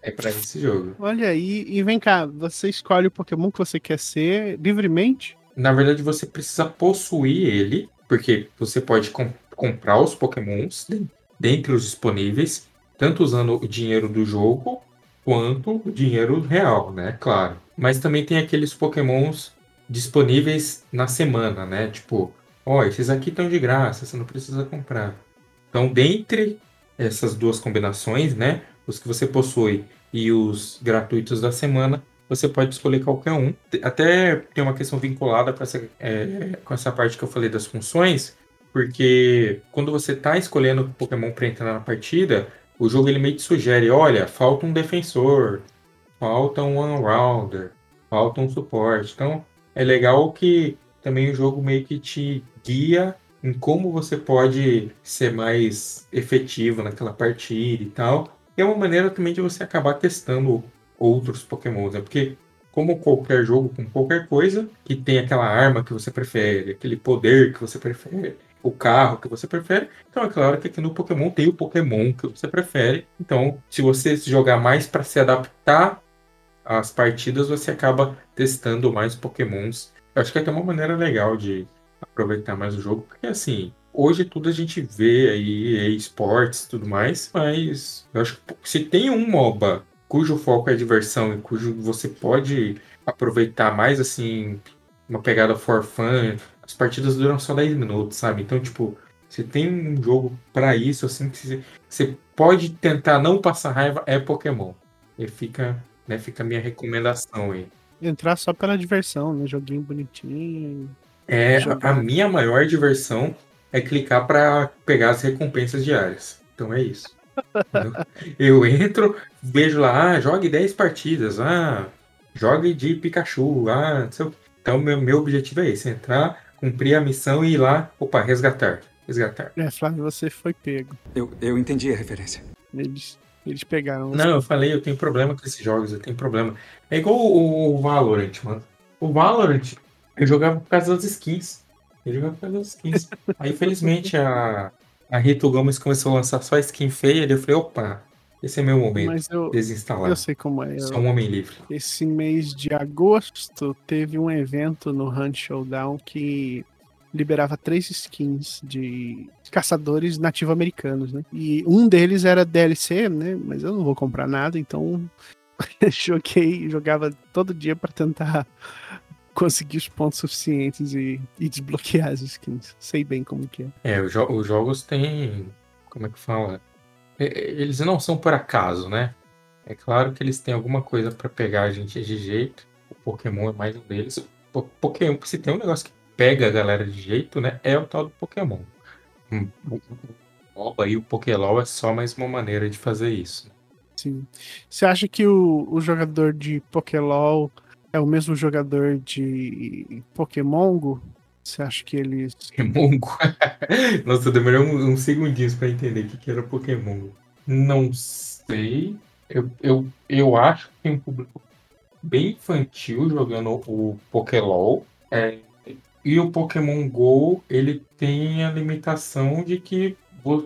S2: É para esse jogo.
S1: Olha aí, e vem cá, você escolhe o Pokémon que você quer ser livremente?
S2: Na verdade, você precisa possuir ele, porque você pode comp comprar os Pokémons dentre os disponíveis, tanto usando o dinheiro do jogo quanto o dinheiro real, né? Claro. Mas também tem aqueles Pokémons disponíveis na semana, né? Tipo, ó, oh, esses aqui estão de graça, você não precisa comprar. Então, dentre essas duas combinações, né? Os que você possui e os gratuitos da semana, você pode escolher qualquer um. Até tem uma questão vinculada com essa, é, com essa parte que eu falei das funções, porque quando você está escolhendo Pokémon para entrar na partida, o jogo ele meio que sugere, olha, falta um defensor, falta um one-rounder, falta um suporte. Então, é legal que também o jogo meio que te guia em como você pode ser mais efetivo naquela partida e tal. E é uma maneira também de você acabar testando outros Pokémon, né? Porque como qualquer jogo com qualquer coisa, que tem aquela arma que você prefere, aquele poder que você prefere, o carro que você prefere. Então é claro que aqui no Pokémon tem o Pokémon que você prefere. Então, se você jogar mais para se adaptar às partidas, você acaba testando mais Pokémons. Eu acho que é até uma maneira legal de aproveitar mais o jogo, porque assim, hoje tudo a gente vê aí, esportes e tudo mais, mas eu acho que se tem um MOBA cujo foco é diversão e cujo você pode aproveitar mais assim, uma pegada for fun, as partidas duram só 10 minutos, sabe? Então, tipo, você tem um jogo para isso, assim, que você, pode tentar não passar raiva, é Pokémon. E fica, né, fica a minha recomendação aí.
S1: Entrar só pela diversão, né? Joguinho bonitinho.
S2: É, a, minha maior diversão é clicar para pegar as recompensas diárias. Então é isso. eu entro, vejo lá, ah, jogue 10 partidas, ah, jogue de Pikachu, ah, não sei o Então meu, meu objetivo é esse, entrar, cumprir a missão e ir lá, opa, resgatar. Resgatar.
S1: É, Flávio, você foi pego.
S5: Eu, eu entendi a referência.
S1: Eles, eles pegaram.
S2: Não, eu falei, eu tenho problema com esses jogos, eu tenho problema. É igual o, o Valorant, mano. O Valorant, eu jogava por causa das skins. Eu jogava por causa das skins. Aí, infelizmente, a, a Rito Gomes começou a lançar só skin feia, e eu falei, opa, esse é meu momento. Mas eu, desinstalar.
S1: Eu sei como é.
S2: Sou um homem livre.
S1: Esse mês de agosto teve um evento no Hunt Showdown que liberava três skins de caçadores nativo-americanos, né? E um deles era DLC, né? Mas eu não vou comprar nada, então joguei, jogava todo dia para tentar conseguir os pontos suficientes e, e, desbloquear as skins. Sei bem como que
S2: é. É, os, jo os jogos têm. Como é que fala? eles não são por acaso, né? É claro que eles têm alguma coisa para pegar a gente de jeito. O Pokémon é mais um deles. O Pokémon, se tem um negócio que pega a galera de jeito, né? É o tal do Pokémon. O MOBA e o Pokélol é só mais uma maneira de fazer isso.
S1: Sim. Você acha que o, o jogador de Pokélol é o mesmo jogador de Pokémongo? Você acha que eles.
S2: Pokémon Nossa, demorou uns um, um segundinhos para entender o que, que era Pokémon. Não sei. Eu, eu, eu acho que tem um público bem infantil jogando o Pokélol. É, e o Pokémon GO, ele tem a limitação de que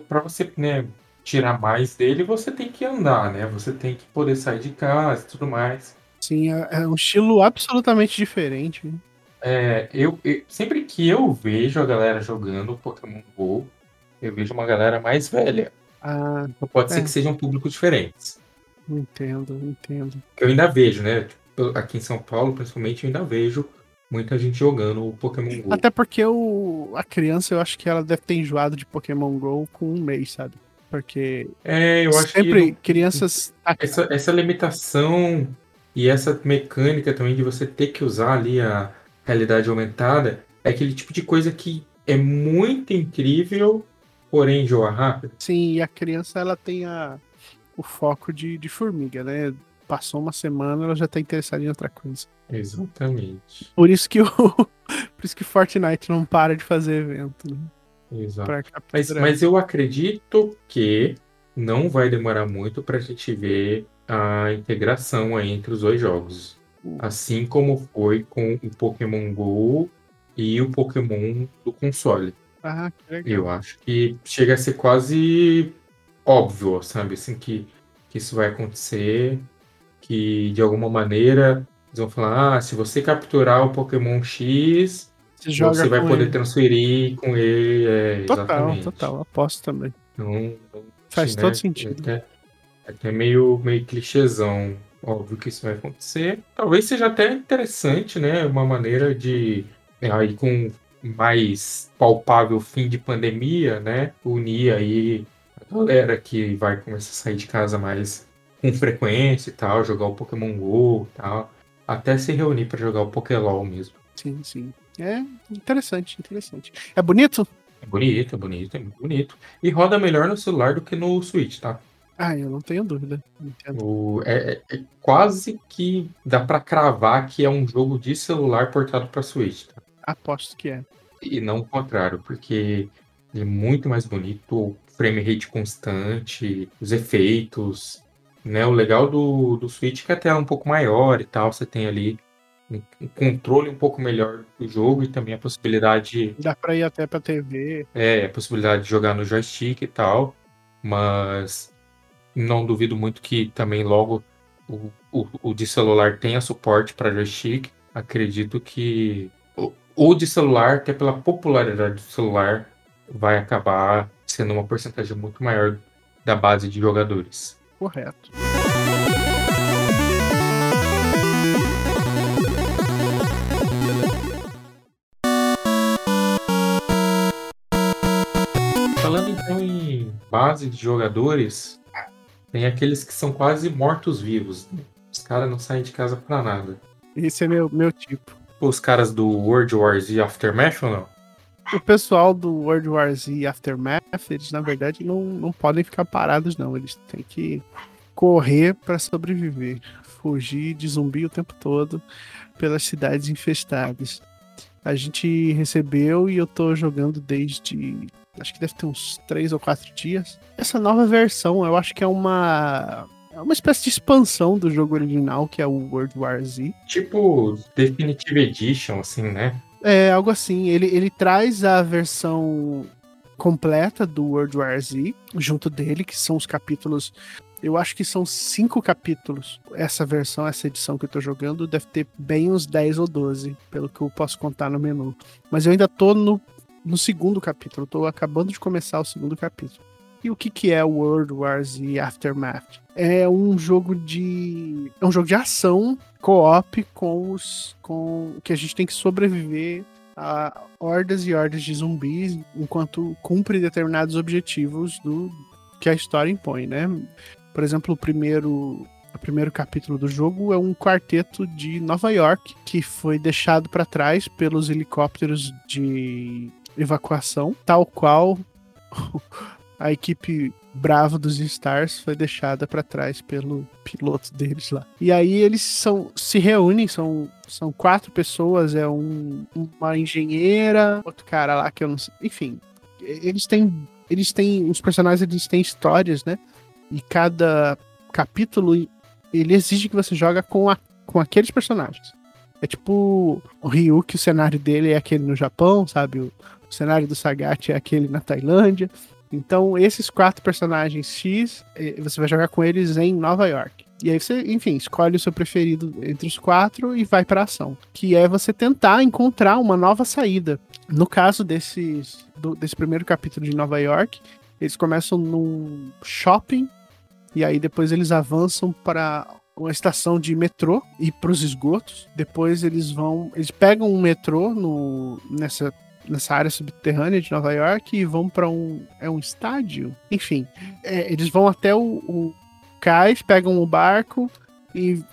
S2: para você né, tirar mais dele, você tem que andar, né? Você tem que poder sair de casa e tudo mais.
S1: Sim, é, é um estilo absolutamente diferente.
S2: É, eu, eu, sempre que eu vejo a galera jogando Pokémon GO, eu vejo uma galera mais velha.
S1: Ah,
S2: Então pode ser
S1: É.
S2: que sejam públicos diferentes.
S1: entendo, entendo.
S2: Eu ainda vejo, né? Tipo, aqui em São Paulo, principalmente, eu ainda vejo muita gente jogando o Pokémon GO.
S1: Até porque o, a criança, eu acho que ela deve ter enjoado de Pokémon GO com um mês, sabe? Porque
S2: É, eu acho
S1: sempre
S2: que
S1: crianças.
S2: essa, essa limitação e essa mecânica também de você ter que usar ali a realidade aumentada é aquele tipo de coisa que é muito incrível, porém enjoa rápido.
S1: Sim, e a criança ela tem a, o foco de, de formiga, né? Passou uma semana, ela já tá interessada em outra coisa.
S2: Exatamente.
S1: Por isso que o. Por isso que Fortnite não para de fazer evento, né?
S2: Exato.
S1: Pra
S2: Mas, mas eu acredito que não vai demorar muito para a gente ver a integração aí entre os dois jogos. Assim como foi com o Pokémon GO e o Pokémon do console.
S1: Ah, que legal.
S2: Eu acho que chega a ser quase óbvio, sabe? Assim, que, que isso vai acontecer, que de alguma maneira eles vão falar, ah, se você capturar o Pokémon X,
S1: Você
S2: você vai poder
S1: ele.
S2: transferir com ele. É,
S1: Total,
S2: exatamente.
S1: total. Aposto também.
S2: Então,
S1: Faz
S2: né,
S1: todo sentido.
S2: É até, até meio, meio clichêzão. Óbvio que isso vai acontecer. Talvez seja até interessante, né? Uma maneira de, é, aí com mais palpável fim de pandemia, né? Unir aí a galera que vai começar a sair de casa mais com frequência e tal, jogar o Pokémon GO e tal. Até se reunir para jogar o Pokélol mesmo.
S1: Sim, sim. É interessante, interessante. É bonito?
S2: É bonito, é bonito, é muito bonito. E roda melhor no celular do que no Switch, tá?
S1: Ah, eu não tenho dúvida. Entendo.
S2: O- é, é- é quase que dá pra cravar que é um jogo de celular portado pra Switch, tá?
S1: Aposto que é.
S2: E não o contrário, porque ele é muito mais bonito, o frame rate constante, os efeitos, né? O legal do, do Switch é que a tela é um pouco maior e tal, você tem ali um, um controle um pouco melhor do jogo e também a possibilidade
S1: Dá pra ir até pra TV.
S2: é, a possibilidade de jogar no joystick e tal, mas não duvido muito que também logo o, o, o de celular tenha suporte para joystick. Acredito que o, o de celular, até pela popularidade do celular, vai acabar sendo uma porcentagem muito maior da base de jogadores.
S1: Correto.
S2: Falando então em base de jogadores, tem aqueles que são quase mortos-vivos. né? Os caras não saem de casa pra nada.
S1: Esse é meu, meu tipo.
S2: Os caras do World War Z Aftermath ou não?
S1: O pessoal do World War Z e Aftermath, eles na verdade não, não podem ficar parados, não. Eles têm que correr pra sobreviver. Fugir de zumbi o tempo todo pelas cidades infestadas. A gente recebeu e eu tô jogando desde. Acho que deve ter uns três ou quatro dias. Essa nova versão, eu acho que é uma. É uma espécie de expansão do jogo original, que é o World War Z.
S2: Tipo Definitive Edition, assim, né?
S1: É, algo assim. Ele, ele traz a versão completa do World War Z junto dele, que são os capítulos. Eu acho que são cinco capítulos. Essa versão, essa edição que eu tô jogando, deve ter bem uns 10 ou 12, pelo que eu posso contar no menu. Mas eu ainda tô no, no segundo capítulo, tô acabando de começar o segundo capítulo. E o que, que é World War Z Aftermath? É um jogo de. É um jogo de ação co-op com os. com que a gente tem que sobreviver a hordas e hordas de zumbis enquanto cumpre determinados objetivos do que a história impõe, né? Por exemplo, o primeiro o primeiro capítulo do jogo é um quarteto de Nova York que foi deixado para trás pelos helicópteros de evacuação, tal qual a equipe brava dos Stars foi deixada para trás pelo piloto deles lá. E aí eles são se reúnem, são, são quatro pessoas, é um, uma engenheira, outro cara lá que eu não sei, enfim, eles têm eles têm os personagens eles têm histórias, né? E cada capítulo ele exige que você joga com a com aqueles personagens. É tipo o Ryu, que o cenário dele é aquele no Japão, sabe? O, o cenário do Sagat é aquele na Tailândia. Então, esses quatro personagens X, eh, você vai jogar com eles em Nova York. E aí você, enfim, escolhe o seu preferido entre os quatro e vai para ação, que é você tentar encontrar uma nova saída. No caso desses, do, desse primeiro capítulo de Nova York, eles começam num shopping e aí depois eles avançam para uma estação de metrô e para os esgotos. Depois eles vão, eles pegam um metrô no, nessa nessa área subterrânea de Nova York e vão para um é um estádio, enfim, é, eles vão até o, o cais, pegam o barco e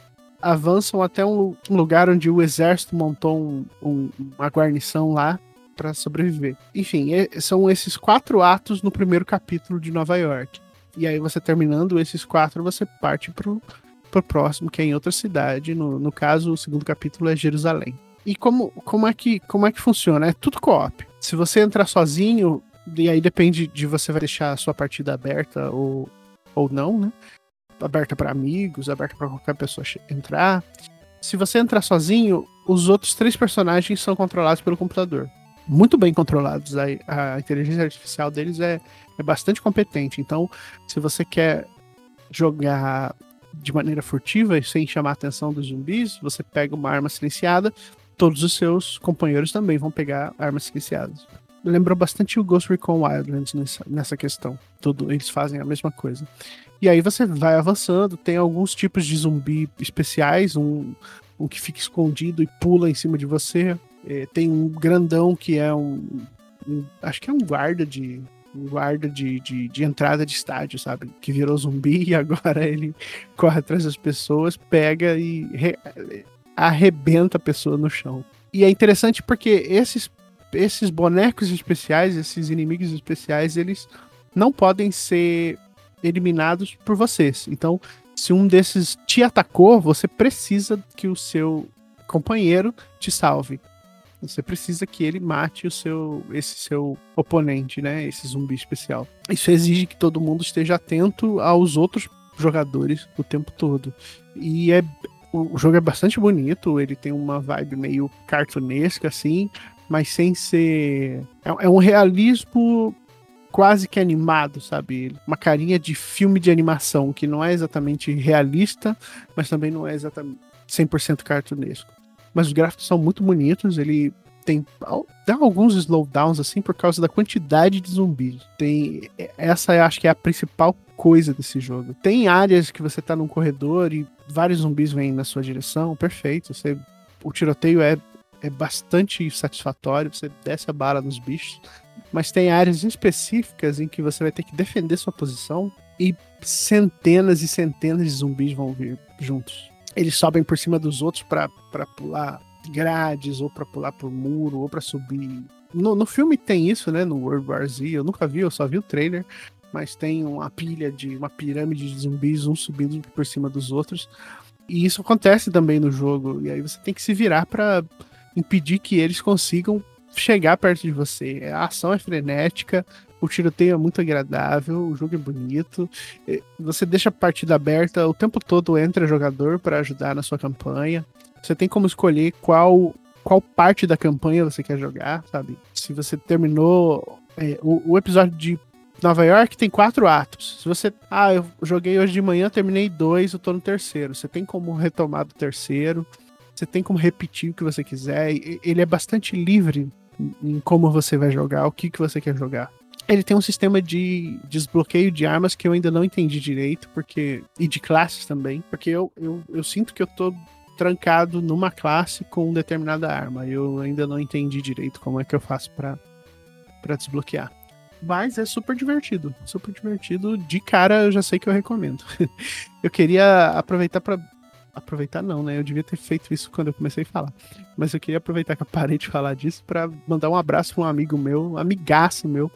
S1: avançam até um, um lugar onde o exército montou um, um, uma guarnição lá para sobreviver. Enfim, é, são esses quatro atos no primeiro capítulo de Nova York. E aí você terminando esses quatro, você parte pro, pro próximo, que é em outra cidade. No, no caso, o segundo capítulo é Jerusalém. E como, como, é que, como é que funciona? É tudo co-op. Se você entrar sozinho, e aí depende de você vai deixar a sua partida aberta ou, ou não, né? Aberta para amigos, aberta para qualquer pessoa entrar. Se você entrar sozinho, os outros três personagens são controlados pelo computador. Muito bem controlados. A, a inteligência artificial deles é, é bastante competente. Então, se você quer jogar de maneira furtiva e sem chamar a atenção dos zumbis, você pega uma arma silenciada, todos os seus companheiros também vão pegar armas silenciadas. Lembrou bastante o Ghost Recon Wildlands nessa, nessa questão. Tudo, eles fazem a mesma coisa. E aí você vai avançando, tem alguns tipos de zumbi especiais, um, um que fica escondido e pula em cima de você. É, tem um grandão que é um, um, Acho que é um guarda de. Um guarda de, de, de, entrada de estádio, sabe? Que virou zumbi e agora ele corre atrás das pessoas, pega e re, arrebenta a pessoa no chão. E é interessante porque esses, esses bonecos especiais, esses inimigos especiais, eles não podem ser eliminados por vocês. Então, se um desses te atacou, você precisa que o seu companheiro te salve. Você precisa que ele mate o seu esse seu oponente, né? Esse zumbi especial. Isso exige que todo mundo esteja atento aos outros jogadores o tempo todo. E é o jogo é bastante bonito, ele tem uma vibe meio cartunesca, assim, mas sem ser. É, é um realismo quase que animado, sabe? Uma carinha de filme de animação, que não é exatamente realista, mas também não é exatamente 100% cartunesco. Mas os gráficos são muito bonitos, ele tem dá alguns slowdowns assim por causa da quantidade de zumbis. Tem essa eu acho que é a principal coisa desse jogo. Tem áreas que você tá num corredor e vários zumbis vêm na sua direção, perfeito. Você, o tiroteio é, é bastante satisfatório, você desce a bala nos bichos. Mas tem áreas específicas em que você vai ter que defender sua posição e centenas e centenas de zumbis vão vir juntos. Eles sobem por cima dos outros para pular grades, ou para pular por muro, ou para subir. No, no filme tem isso, né? No World War Z. Eu nunca vi, eu só vi o trailer. Mas tem uma pilha de. uma pirâmide de zumbis, um subindo por cima dos outros. E isso acontece também no jogo. E aí você tem que se virar para impedir que eles consigam chegar perto de você. A ação é frenética, o tiroteio é muito agradável, o jogo é bonito. Você deixa a partida aberta o tempo todo entra jogador para ajudar na sua campanha. Você tem como escolher qual qual parte da campanha você quer jogar, sabe? Se você terminou é, o, o, episódio de Nova York tem quatro atos. Se você, ah, eu joguei hoje de manhã, terminei dois, eu tô no terceiro. Você tem como retomar do terceiro. Você tem como repetir o que você quiser. Ele é bastante livre em como você vai jogar, o que, que você quer jogar. Ele tem um sistema de desbloqueio de armas que eu ainda não entendi direito, porque. E de classes também. Porque eu, eu, eu sinto que eu tô trancado numa classe com determinada arma. Eu ainda não entendi direito como é que eu faço para desbloquear. Mas é super divertido, super divertido. De cara, eu já sei que eu recomendo. eu queria aproveitar para aproveitar não, né? Eu devia ter feito isso quando eu comecei a falar. Mas eu queria aproveitar que eu parei de falar disso para mandar um abraço para um amigo meu, um amigaço meu,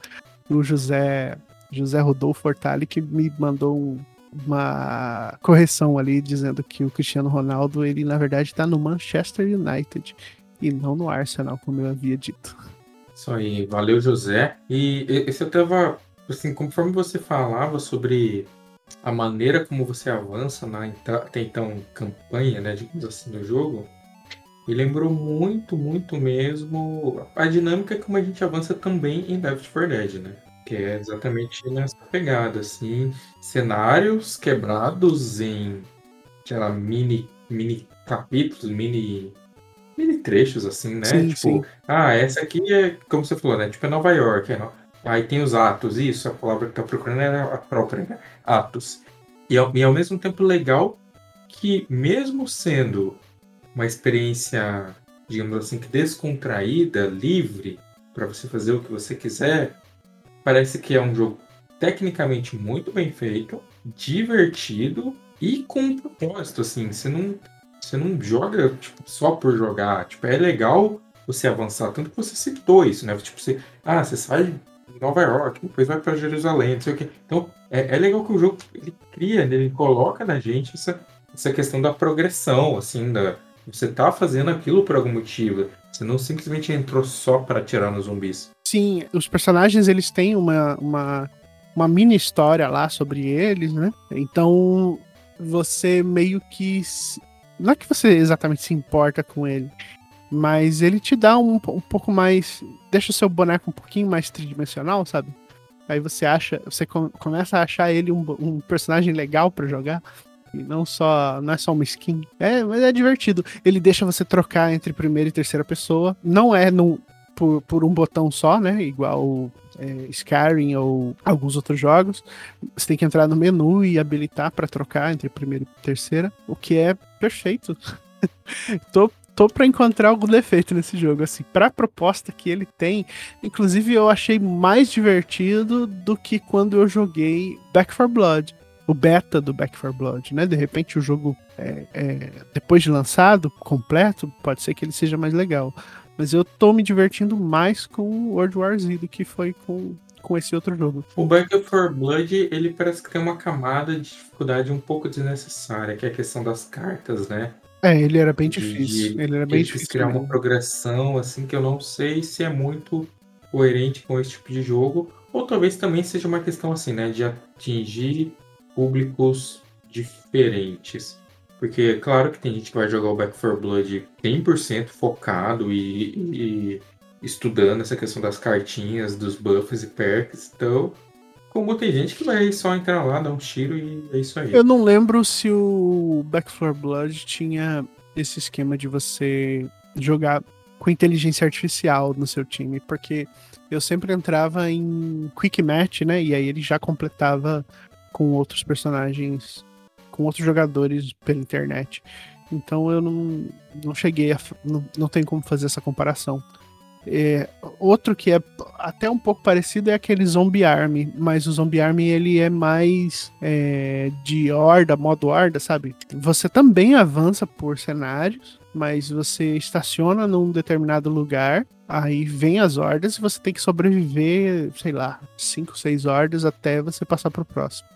S1: o José José Rodolfo Hortali, que me mandou um, uma correção ali dizendo que o Cristiano Ronaldo, ele na verdade está no Manchester United e não no Arsenal, como eu havia dito.
S2: Isso aí, valeu José. E esse eu tava, assim, conforme você falava sobre a maneira como você avança na até então campanha, né, digamos assim, do jogo, me lembrou muito, muito mesmo a dinâmica como a gente avança também em Left 4 Dead, né? Que é exatamente nessa pegada, assim, cenários quebrados em, sei lá, mini, mini capítulos, mini, mini trechos, assim, né?
S1: Sim,
S2: tipo,
S1: sim.
S2: ah, essa aqui é, como você falou, né? Tipo, é Nova York, é no- aí tem os atos, isso, a palavra que tá procurando é a própria, né? Atos. E ao, e ao mesmo tempo legal que, mesmo sendo uma experiência, digamos assim, que descontraída, livre, para você fazer o que você quiser, parece que é um jogo tecnicamente muito bem feito, divertido e com um propósito, assim, você não, você não joga tipo, só por jogar, tipo, é legal você avançar, tanto que você citou isso, né? Tipo, você, ah, você sai de Nova York, depois vai para Jerusalém, não sei o quê. Então, é, é legal que o jogo ele cria, né, ele coloca na gente essa, essa questão da progressão, assim, da, você tá fazendo aquilo por algum motivo. Você não simplesmente entrou só para atirar nos zumbis.
S1: Sim, os personagens eles têm uma, uma, uma mini história lá sobre eles, né? Então você meio que. Não é que você exatamente se importa com ele, mas ele te dá um, um pouco mais. Deixa o seu boneco um pouquinho mais tridimensional, sabe? Aí você acha. Você com- começa a achar ele um, um personagem legal pra jogar. E não só. Não é só uma skin. É, mas é divertido. Ele deixa você trocar entre primeira e terceira pessoa. Não é no, por, por um botão só, né? Igual é, Skyrim ou alguns outros jogos. Você tem que entrar no menu e habilitar para trocar entre primeira e terceira, o que é perfeito. tô, tô para encontrar algum defeito nesse jogo, assim, para a proposta que ele tem. Inclusive, eu achei mais divertido do que quando eu joguei Back 4 Blood. O beta do Back 4 Blood, né? De repente o jogo, é, é, depois de lançado, completo, pode ser que ele seja mais legal. Mas eu tô me divertindo mais com o World War Z do que foi com, com esse outro jogo.
S2: O Back 4 Blood, ele parece que tem uma camada de dificuldade um pouco desnecessária, que é a questão das cartas, né?
S1: É, ele era bem difícil.
S2: de-
S1: ele era bem difícil.
S2: criar uma
S1: mesmo.
S2: progressão, assim, que eu não sei se é muito coerente com esse tipo de jogo, ou talvez também seja uma questão, assim, né, de atingir públicos diferentes. Porque, claro que tem gente que vai jogar o Back 4 Blood 100% focado e, e estudando essa questão das cartinhas, dos buffs e perks, então... Como tem gente que vai só entrar lá, dar um tiro e é isso aí.
S1: Eu não lembro se o Back 4 Blood tinha esse esquema de você jogar com inteligência artificial no seu time, porque eu sempre entrava em Quick Match, né? E aí ele já completava com outros personagens, com outros jogadores pela internet. Então eu não, não cheguei a. Não, não tem como fazer essa comparação. É, outro que é até um pouco parecido é aquele Zombie Army, mas o Zombie Army ele é mais é, de horda, modo horda, sabe? Você também avança por cenários, mas você estaciona num determinado lugar, aí vem as hordas e você tem que sobreviver, sei lá, 5, 6 hordas até você passar pro próximo.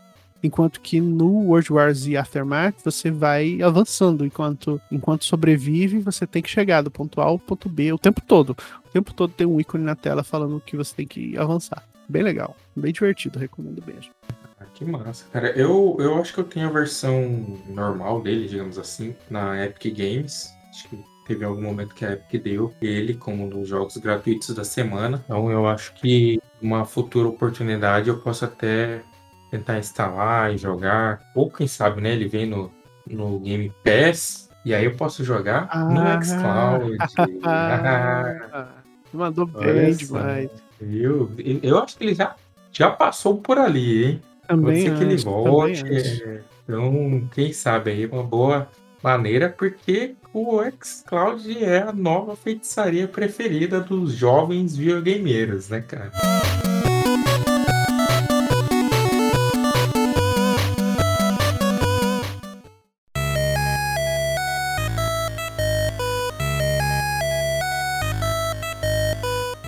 S1: Enquanto que no World War Z Aftermath você vai avançando. Enquanto, enquanto sobrevive, você tem que chegar do ponto A ao ponto B o tempo todo. O tempo todo tem um ícone na tela falando que você tem que avançar. Bem legal, bem divertido, recomendo mesmo.
S2: Ah, que massa, cara. Eu, eu acho que eu tenho a versão normal dele, digamos assim, na Epic Games. Acho que teve algum momento que a Epic deu ele como um dos jogos gratuitos da semana. Então eu acho que uma futura oportunidade eu posso até tentar instalar e jogar. Ou quem sabe, né? Ele vem no, no Game Pass. E aí eu posso jogar no
S1: Ah.
S2: xCloud.
S1: Ah, mandou bem demais.
S2: eu, eu acho que ele já, já passou por ali, hein? Pode
S1: Também
S2: ser que ele volte. é. Então, quem sabe aí, uma boa maneira, porque o xCloud é a nova feitiçaria preferida dos jovens videogameiros, né, cara?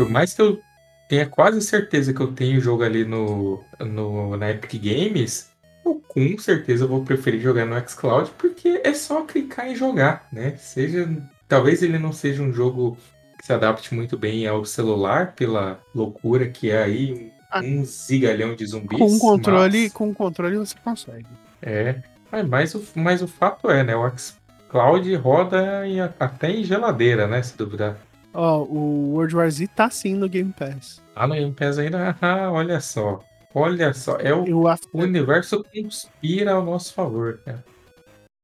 S2: Por mais que eu tenha quase certeza que eu tenho o jogo ali no, no, na Epic Games, eu com certeza vou preferir jogar no xCloud, porque é só clicar e jogar, né? Seja, talvez ele não seja um jogo que se adapte muito bem ao celular, pela loucura que é aí
S1: Ah.
S2: um zigalhão de zumbis.
S1: Com um controle,
S2: mas-
S1: com um controle você consegue.
S2: É, mas, mas, o, mas o fato é, né? O xCloud roda em- até em geladeira, né? Se duvidar.
S1: Ó, o World War Z tá sim no Game Pass.
S2: Ah, no Game Pass ainda, ah, olha só. Olha só, é o,
S1: o, After-
S2: o universo conspira ao nosso favor, cara.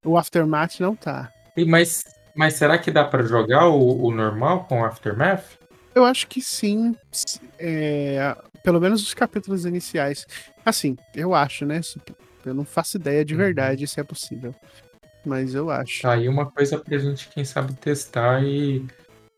S1: o Aftermath não tá.
S2: E, mas, mas será que dá pra jogar o, o normal com o Aftermath?
S1: Eu acho que sim. é, pelo menos os capítulos iniciais. Assim, eu acho, né? Eu não faço ideia de
S2: Uhum.
S1: verdade se é possível. Mas eu acho.
S2: Tá aí uma coisa pra gente, quem sabe, testar e,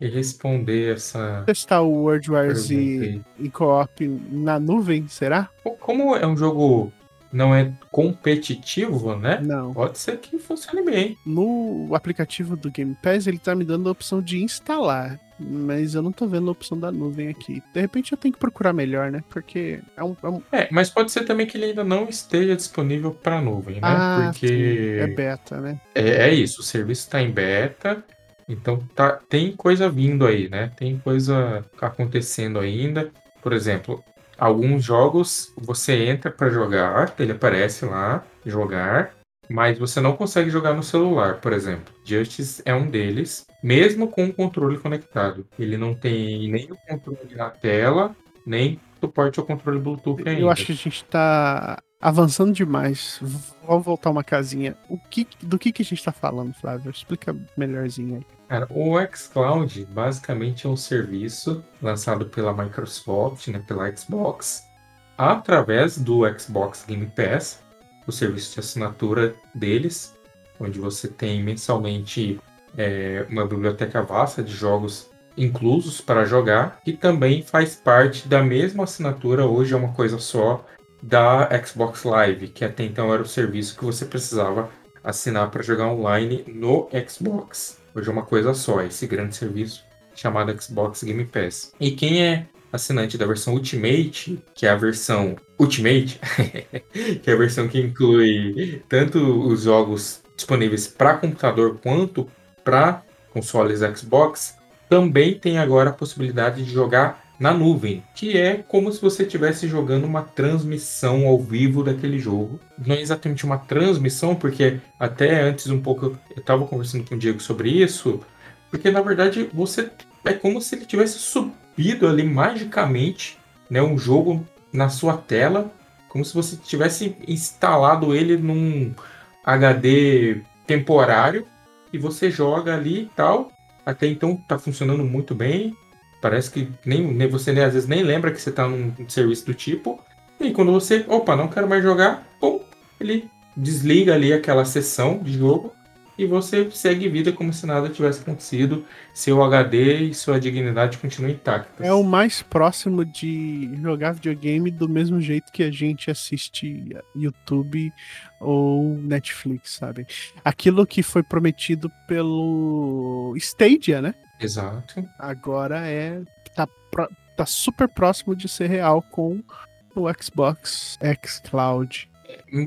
S2: e responder essa
S1: Testar o World War
S2: pergunta
S1: Z
S2: aí.
S1: em co-op na nuvem, será?
S2: Co- Como é um jogo não é competitivo, né?
S1: Não.
S2: Pode ser que funcione bem.
S1: No aplicativo do Game Pass, ele tá me dando a opção de instalar. Mas eu não tô vendo a opção da nuvem aqui. De repente eu tenho que procurar melhor, né? Porque é um. é um-
S2: É, mas pode ser também que ele ainda não esteja disponível para nuvem, né?
S1: Ah,
S2: Porque
S1: sim, é beta, né?
S2: é, é isso, o serviço está em beta, então tá, tem coisa vindo aí, né? Tem coisa acontecendo ainda. Por exemplo, alguns jogos você entra para jogar, ele aparece lá, jogar, mas você não consegue jogar no celular, por exemplo. Justice é um deles, mesmo com o controle conectado. Ele não tem nem o controle na tela, nem suporte ao controle Bluetooth ainda.
S1: Eu acho que a gente tá avançando demais. Vamos voltar uma casinha. O que, do que, que a gente tá falando, Flávio? Explica melhorzinho aí.
S2: Cara, o xCloud basicamente é um serviço lançado pela Microsoft, né, pela Xbox, através do Xbox Game Pass, o serviço de assinatura deles, onde você tem mensalmente é, uma biblioteca vasta de jogos inclusos para jogar, e também faz parte da mesma assinatura, hoje é uma coisa só, da Xbox Live, que até então era o serviço que você precisava assinar para jogar online no Xbox. Hoje é uma coisa só, esse grande serviço chamado Xbox Game Pass. E quem é assinante da versão Ultimate, que é a versão Ultimate, que é a versão que inclui tanto os jogos disponíveis para computador quanto para consoles Xbox, também tem agora a possibilidade de jogar na nuvem, que é como se você estivesse jogando uma transmissão ao vivo daquele jogo. Não é exatamente uma transmissão, porque até antes um pouco eu estava conversando com o Diego sobre isso, porque na verdade você é como se ele tivesse subido ali magicamente, né, um jogo na sua tela, como se você tivesse instalado ele num HD temporário e você joga ali e tal. Até então tá funcionando muito bem. Parece que nem, nem você nem, às vezes nem lembra que você tá num serviço do tipo. E quando você, opa, não quero mais jogar, pum, ele desliga ali aquela sessão de jogo e você segue vida como se nada tivesse acontecido. Seu HD e sua dignidade continuam intactas.
S1: É o mais próximo de jogar videogame do mesmo jeito que a gente assiste YouTube ou Netflix, sabe? Aquilo que foi prometido pelo Stadia, né?
S2: Exato.
S1: Agora é. Tá, tá super próximo de ser real com o Xbox X Cloud.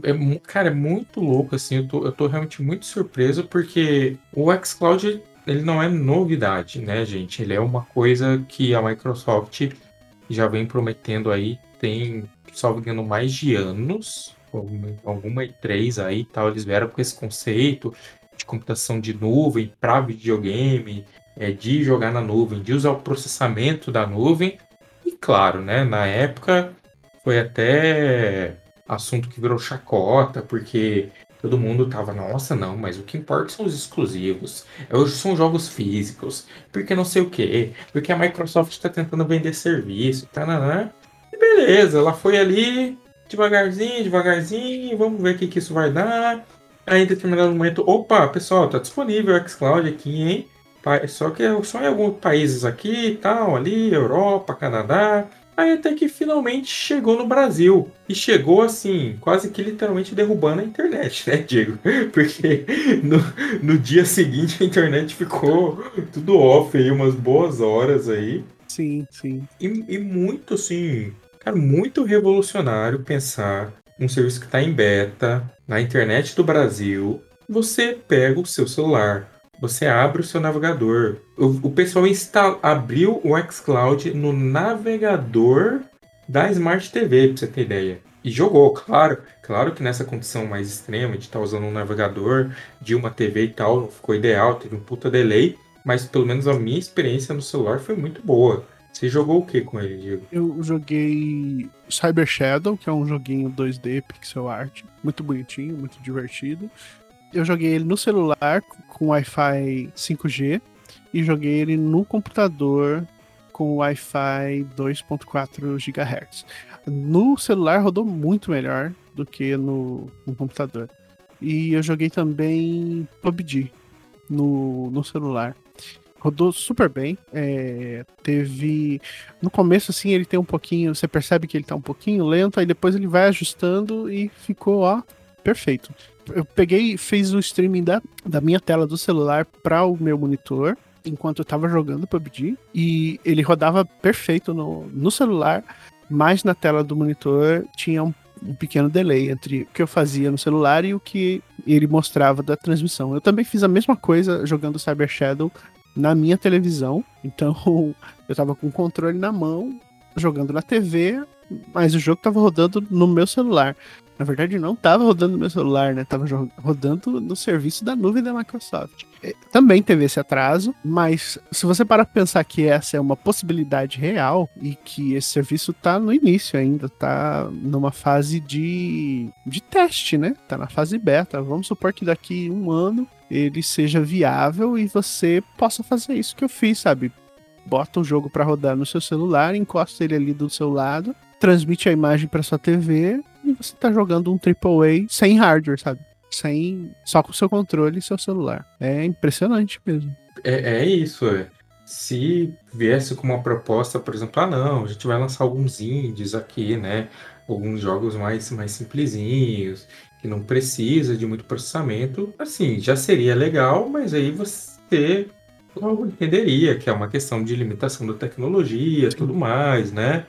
S2: É mu- cara, é muito louco, assim, eu tô, eu tô realmente muito surpreso, porque o xCloud, ele não é novidade, né, gente? Ele é uma coisa que a Microsoft já vem prometendo aí, tem, salvo engano, mais de anos, alguma- alguma E3 aí e tal, eles vieram com esse conceito de computação de nuvem para videogame, é, de jogar na nuvem, de usar o processamento da nuvem, e claro, né, na época foi até assunto que virou chacota, porque todo mundo tava, nossa, não, mas o que importa são os exclusivos. Hoje são jogos físicos, porque não sei o quê, porque a Microsoft está tentando vender serviço, tá, E beleza, ela foi ali devagarzinho, devagarzinho, vamos ver o que, que isso vai dar. Aí em determinado momento, opa, pessoal, tá disponível o xCloud aqui, hein? Só que só em alguns países aqui e tal, ali, Europa, Canadá. Aí até que finalmente chegou no Brasil. E chegou assim, quase que literalmente derrubando a internet, né, Diego? Porque no, no dia seguinte a internet ficou tudo off aí, umas boas horas aí.
S1: Sim, sim.
S2: E, e muito assim, cara, muito revolucionário pensar um serviço que está em beta, na internet do Brasil. Você pega o seu celular, você abre o seu navegador. O, o pessoal insta- abriu o xCloud no navegador da Smart TV, pra você ter ideia. E jogou, claro. Claro que nessa condição mais extrema, de estar tá usando um navegador, de uma TV e tal, não ficou ideal, teve um puta delay. Mas pelo menos a minha experiência no celular foi muito boa. Você jogou o que com ele, Diego?
S1: Eu joguei Cyber Shadow, que é um joguinho 2D pixel art, muito bonitinho, muito divertido. Eu joguei ele no celular com Wi-Fi 5G e joguei ele no computador com Wi-Fi 2.4 GHz. No celular rodou muito melhor do que no, no computador. E eu joguei também PUBG no, no celular. Rodou super bem. É, teve. No começo, assim, ele tem um pouquinho. Você percebe que ele tá um pouquinho lento, aí depois ele vai ajustando e ficou, ó, perfeito. Eu peguei, fiz o streaming da, da minha tela do celular para o meu monitor enquanto eu tava jogando PUBG e ele rodava perfeito no, no celular, mas na tela do monitor tinha um, um pequeno delay entre o que eu fazia no celular e o que ele mostrava da transmissão. Eu também fiz a mesma coisa jogando Cyber Shadow na minha televisão, então eu tava com o controle na mão, jogando na TV, mas o jogo tava rodando no meu celular. Na verdade, não estava rodando no meu celular, né? Tava rodando no serviço da nuvem da Microsoft. É, também teve esse atraso, mas se você parar para pensar que essa é uma possibilidade real e que esse serviço está no início ainda, está numa fase de, de teste, né? Tá na fase beta. Vamos supor que daqui um ano ele seja viável e você possa fazer isso que eu fiz, sabe? Bota o jogo para rodar no seu celular, encosta ele ali do seu lado, transmite a imagem para sua TV e você tá jogando um AAA sem hardware, sabe? Sem. Só com o seu controle e seu celular. É impressionante mesmo.
S2: É, é isso, é. Se viesse com uma proposta, por exemplo, ah não, a gente vai lançar alguns indies aqui, né? Alguns jogos mais, mais simplesinhos, que não precisa de muito processamento, assim, já seria legal, mas aí você logo entenderia que é uma questão de limitação da tecnologia e tudo mais, né?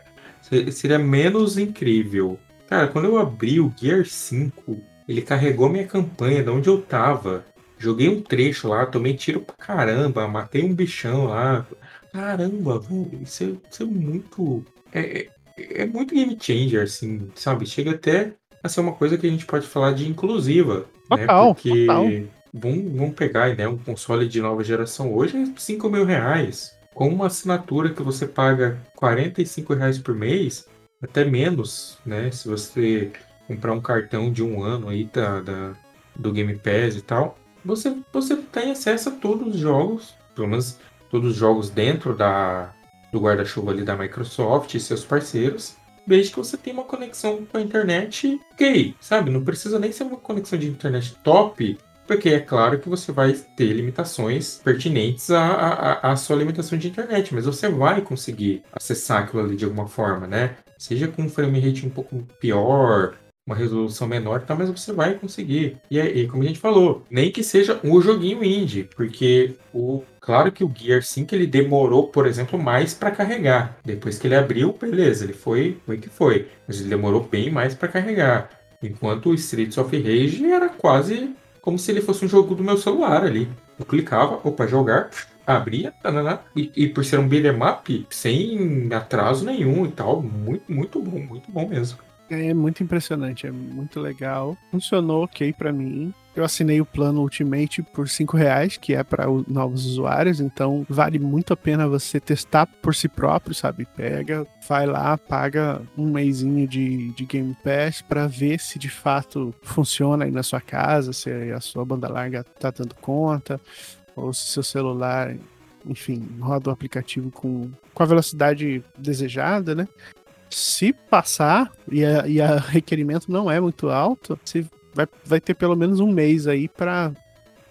S2: Seria menos incrível. Cara, quando eu abri o Gear 5, ele carregou minha campanha de onde eu tava. Joguei um trecho lá, tomei tiro pra caramba, matei um bichão lá. Caramba, velho, isso, é, isso é muito. É, é, é muito game changer, assim, sabe? Chega até a ser uma coisa que a gente pode falar de inclusiva. Né?
S1: Total,
S2: né? Porque
S1: total.
S2: Vamos, vamos pegar né, um console de nova geração hoje é 5 mil reais. Com uma assinatura que você paga 45 reais por mês, até menos, né? Se você comprar um cartão de um ano aí da, da, do Game Pass e tal, você, você tem acesso a todos os jogos, pelo menos todos os jogos dentro da, do guarda-chuva ali da Microsoft e seus parceiros, desde que você tenha uma conexão com a internet ok, sabe? Não precisa nem ser uma conexão de internet top, porque é claro que você vai ter limitações pertinentes à, à, à, sua limitação de internet, mas você vai conseguir acessar aquilo ali de alguma forma, né? Seja com um frame rate um pouco pior, uma resolução menor, tá, mas você vai conseguir. E, e como a gente falou, nem que seja um joguinho indie, porque o claro que o Gear 5 ele demorou, por exemplo, mais para carregar. Depois que ele abriu, beleza, ele foi, foi que foi, mas ele demorou bem mais para carregar. Enquanto o Streets of Rage era quase como se ele fosse um jogo do meu celular ali. Eu clicava, opa, jogar, abria, tananá, e, e por ser um beat'em up, sem atraso nenhum e tal, muito, muito bom, muito bom mesmo.
S1: É muito impressionante, é muito legal. Funcionou ok para mim. Eu assinei o plano Ultimate por 5 reais, que é para novos usuários, então vale muito a pena você testar por si próprio, sabe? Pega, vai lá, paga um mêsinho de, de Game Pass para ver se de fato funciona aí na sua casa, se a sua banda larga tá dando conta, ou se seu celular, enfim, roda o aplicativo com, com a velocidade desejada, né? Se passar e a, e a requerimento não é muito alto, você vai, vai ter pelo menos um mês aí para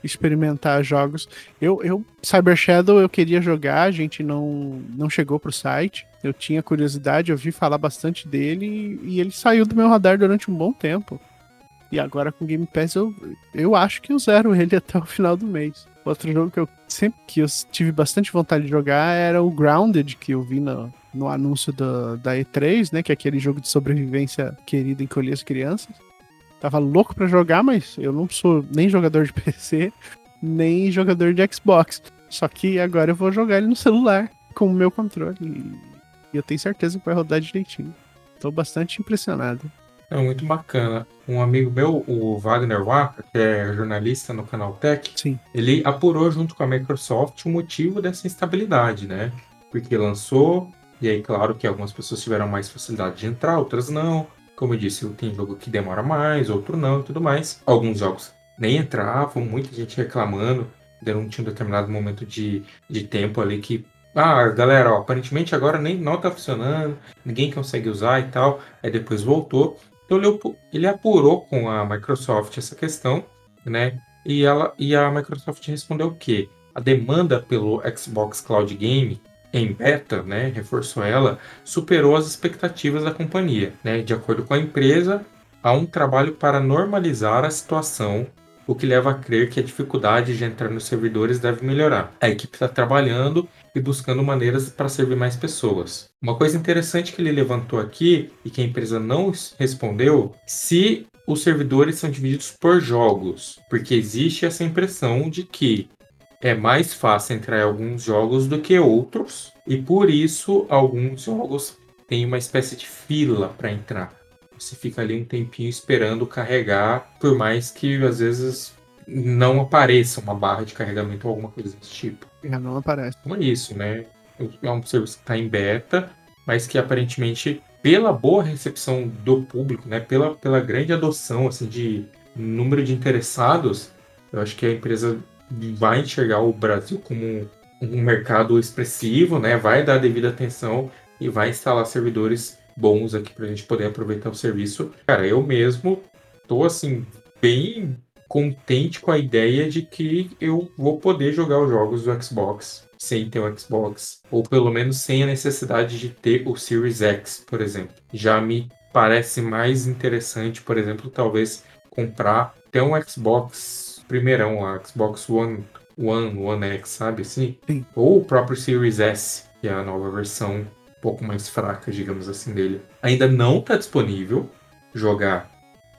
S1: experimentar jogos. Eu, eu Cyber Shadow eu queria jogar, a gente não não chegou pro site. Eu tinha curiosidade, eu vi falar bastante dele e, ele saiu do meu radar durante um bom tempo. E agora com Game Pass eu, eu acho que eu zero ele até o final do mês. Outro jogo que eu sempre que eu tive bastante vontade de jogar era o Grounded, que eu vi no, no anúncio da, da E3, né? Que é aquele jogo de sobrevivência querido encolher as crianças. Tava louco para jogar, mas eu não sou nem jogador de PC, nem jogador de Xbox. Só que agora eu vou jogar ele no celular com o meu controle. E eu tenho certeza que vai rodar direitinho. Tô bastante impressionado.
S2: É muito bacana. Um amigo meu, o Wagner Waka, que é jornalista no canal Tech,
S1: Sim.
S2: ele apurou junto com a Microsoft o motivo dessa instabilidade, né? Porque lançou, e aí, claro que algumas pessoas tiveram mais facilidade de entrar, outras não. Como eu disse, tem jogo que demora mais, outro não e tudo mais. Alguns jogos nem entravam, muita gente reclamando, não tinha um determinado momento de, de tempo ali que. Ah, galera, ó, aparentemente agora nem não tá funcionando, ninguém consegue usar e tal. Aí depois voltou. Então ele, apurou com a Microsoft essa questão, né? E, ela, e a Microsoft respondeu o quê? A demanda pelo Xbox Cloud Game em beta, né, reforçou ela, superou as expectativas da companhia. Né? De acordo com a empresa, há um trabalho para normalizar a situação, o que leva a crer que a dificuldade de entrar nos servidores deve melhorar. A equipe está trabalhando e buscando maneiras para servir mais pessoas. Uma coisa interessante que ele levantou aqui e que a empresa não respondeu, se os servidores são divididos por jogos, porque existe essa impressão de que é mais fácil entrar em alguns jogos do que outros, e por isso alguns jogos têm uma espécie de fila para entrar. Você fica ali um tempinho esperando carregar, por mais que às vezes não apareça uma barra de carregamento ou alguma coisa desse tipo.
S1: É, não aparece.
S2: Então é isso, né? É um serviço que está em beta, mas que aparentemente, pela boa recepção do público, né? Pela, pela grande adoção assim, de número de interessados, eu acho que a empresa vai enxergar o Brasil como um mercado expressivo, né? Vai dar devida atenção e vai instalar servidores bons aqui para a gente poder aproveitar o serviço. Cara, eu mesmo tô assim bem contente com a ideia de que eu vou poder jogar os jogos do Xbox sem ter o Xbox, ou pelo menos sem a necessidade de ter o Series X, por exemplo. Já me parece mais interessante, por exemplo, talvez comprar até um Xbox primeirão, a Xbox One, One, One X, sabe assim?
S1: Sim.
S2: Ou o próprio Series S, que é a nova versão um pouco mais fraca, digamos assim, dele. Ainda não está disponível jogar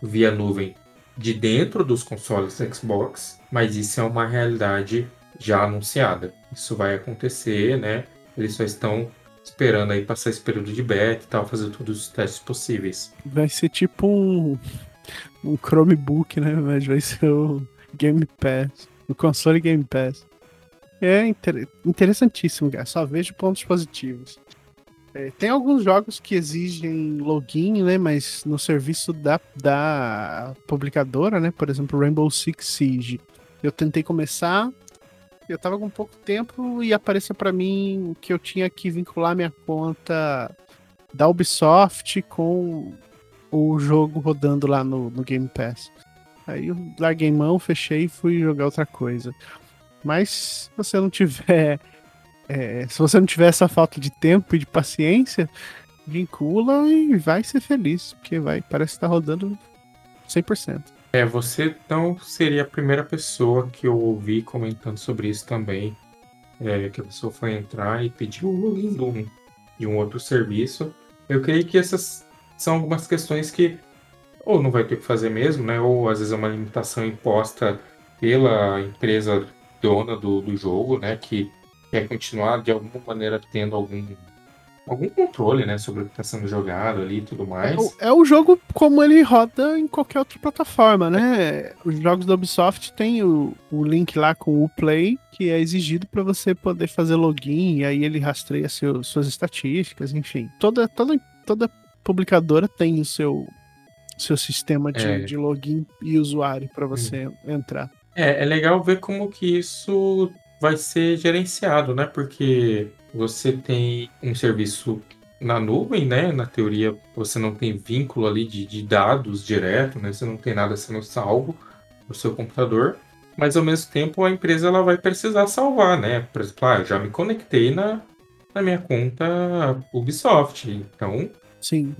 S2: via nuvem de dentro dos consoles Xbox, mas isso é uma realidade já anunciada. Isso vai acontecer, né? Eles só estão esperando aí passar esse período de beta e tal, fazer todos os testes possíveis.
S1: Vai ser tipo um, um Chromebook, né? Mas vai ser o Game Pass. O console Game Pass. É inter interessantíssimo, cara. Só vejo pontos positivos. É, tem alguns jogos que exigem login, né? Mas no serviço da, da publicadora, né? Por exemplo, Rainbow Six Siege. Eu tentei começar, eu tava com pouco tempo e apareceu para mim que eu tinha que vincular minha conta da Ubisoft com o jogo rodando lá no, no Game Pass. Aí eu larguei mão, fechei e fui jogar outra coisa. Mas se você não tiver. É, se você não tiver essa falta de tempo e de paciência, vincula e vai ser feliz, porque vai, parece que tá rodando 100%.
S2: É, você não seria a primeira pessoa que eu ouvi comentando sobre isso também. É, que a pessoa foi entrar e pediu o login de um outro serviço. Eu creio que essas são algumas questões que ou não vai ter que fazer mesmo, né? Ou às vezes é uma limitação imposta pela empresa dona do, do jogo, né? Que quer continuar de alguma maneira tendo algum algum controle, né, sobre o que está sendo jogado ali e tudo mais.
S1: É, é, o jogo como ele roda em qualquer outra plataforma, né? Os jogos da Ubisoft tem o, o link lá com o Play, que é exigido para você poder fazer login, e aí ele rastreia seu, suas estatísticas, enfim. Toda, toda, toda publicadora tem o seu seu sistema de, é. de login e usuário para você hum. entrar.
S2: É, é legal ver como que isso vai ser gerenciado, né? Porque você tem um serviço na nuvem, né? Na teoria, você não tem vínculo ali de, de dados direto, né? Você não tem nada sendo salvo no seu computador. Mas ao mesmo tempo a empresa ela vai precisar salvar, né? Por exemplo, ah, eu já me conectei na, na minha conta Ubisoft. Então,
S1: Sim.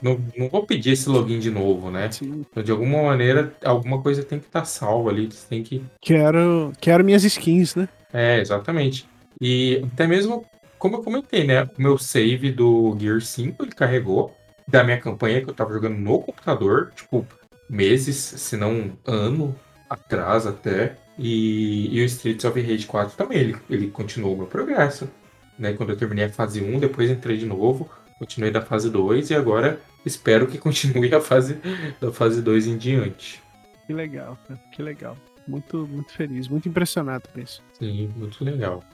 S2: Não, não vou pedir esse login de novo, né? Sim. Então, de alguma maneira, alguma coisa tem que estar tá salva ali. Você tem que.
S1: Quero, quero minhas skins, né?
S2: É, exatamente. E até mesmo, como eu comentei, né? O meu save do Gear 5 ele carregou da minha campanha que eu tava jogando no computador, tipo, meses, se não ano atrás até. E, e o Streets of Rage 4 também, ele, ele continuou o meu progresso. Né? Quando eu terminei a fase 1, depois entrei de novo Continuei da fase 2 e agora espero que continue a fase da fase 2 em diante.
S1: Que legal. Que legal. Muito, muito feliz, muito impressionado com isso.
S2: Sim, muito legal.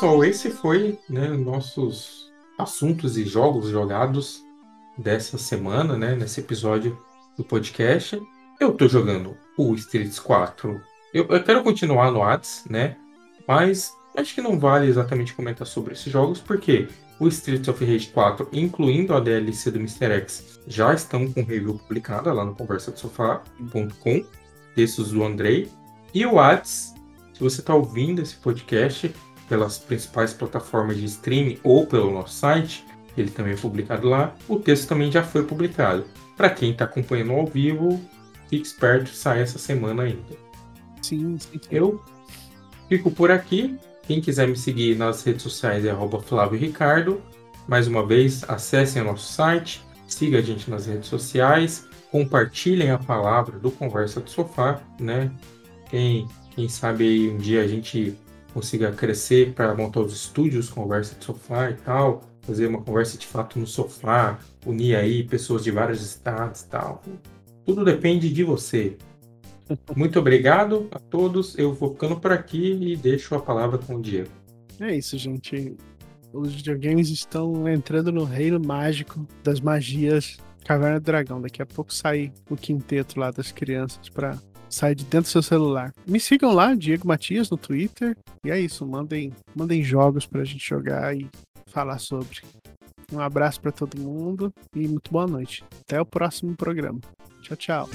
S2: Pessoal, esse foi né, nossos assuntos e jogos jogados dessa semana, né, nesse episódio do podcast. Eu tô jogando o Streets 4. Eu, eu quero continuar no Hades, né? Mas acho que não vale exatamente comentar sobre esses jogos, porque o Streets of Rage 4, incluindo a DLC do Mr. X, já estão com review publicada lá no conversadosofá.com, textos do Andrei. E o Hades, se você está ouvindo esse podcast pelas principais plataformas de streaming ou pelo nosso site, ele também é publicado lá. O texto também já foi publicado. Para quem está acompanhando ao vivo, fique esperto, sai essa semana ainda.
S1: Sim, sim.
S2: Eu fico por aqui. Quem quiser me seguir nas redes sociais é Flávio Ricardo. Mais uma vez, acessem o nosso site, siga a gente nas redes sociais, compartilhem a palavra do Conversa do Sofá, né? Quem, quem sabe aí um dia a gente consiga crescer para montar os estúdios Conversa do Sofá e tal, fazer uma conversa de fato no sofá, unir aí pessoas de vários estados e tal. Tudo depende de você. Muito obrigado a todos. Eu vou ficando por aqui e deixo a palavra com o Diego.
S1: É isso, gente. Os videogames estão entrando no reino mágico das magias Caverna do Dragão. Daqui a pouco sai o quinteto lá das crianças para sair de dentro do seu celular. Me sigam lá, Diego Matias, no Twitter. E é isso, mandem, mandem jogos pra gente jogar e falar sobre. Um abraço para todo mundo e muito boa noite. Até o próximo programa. Tchau, tchau.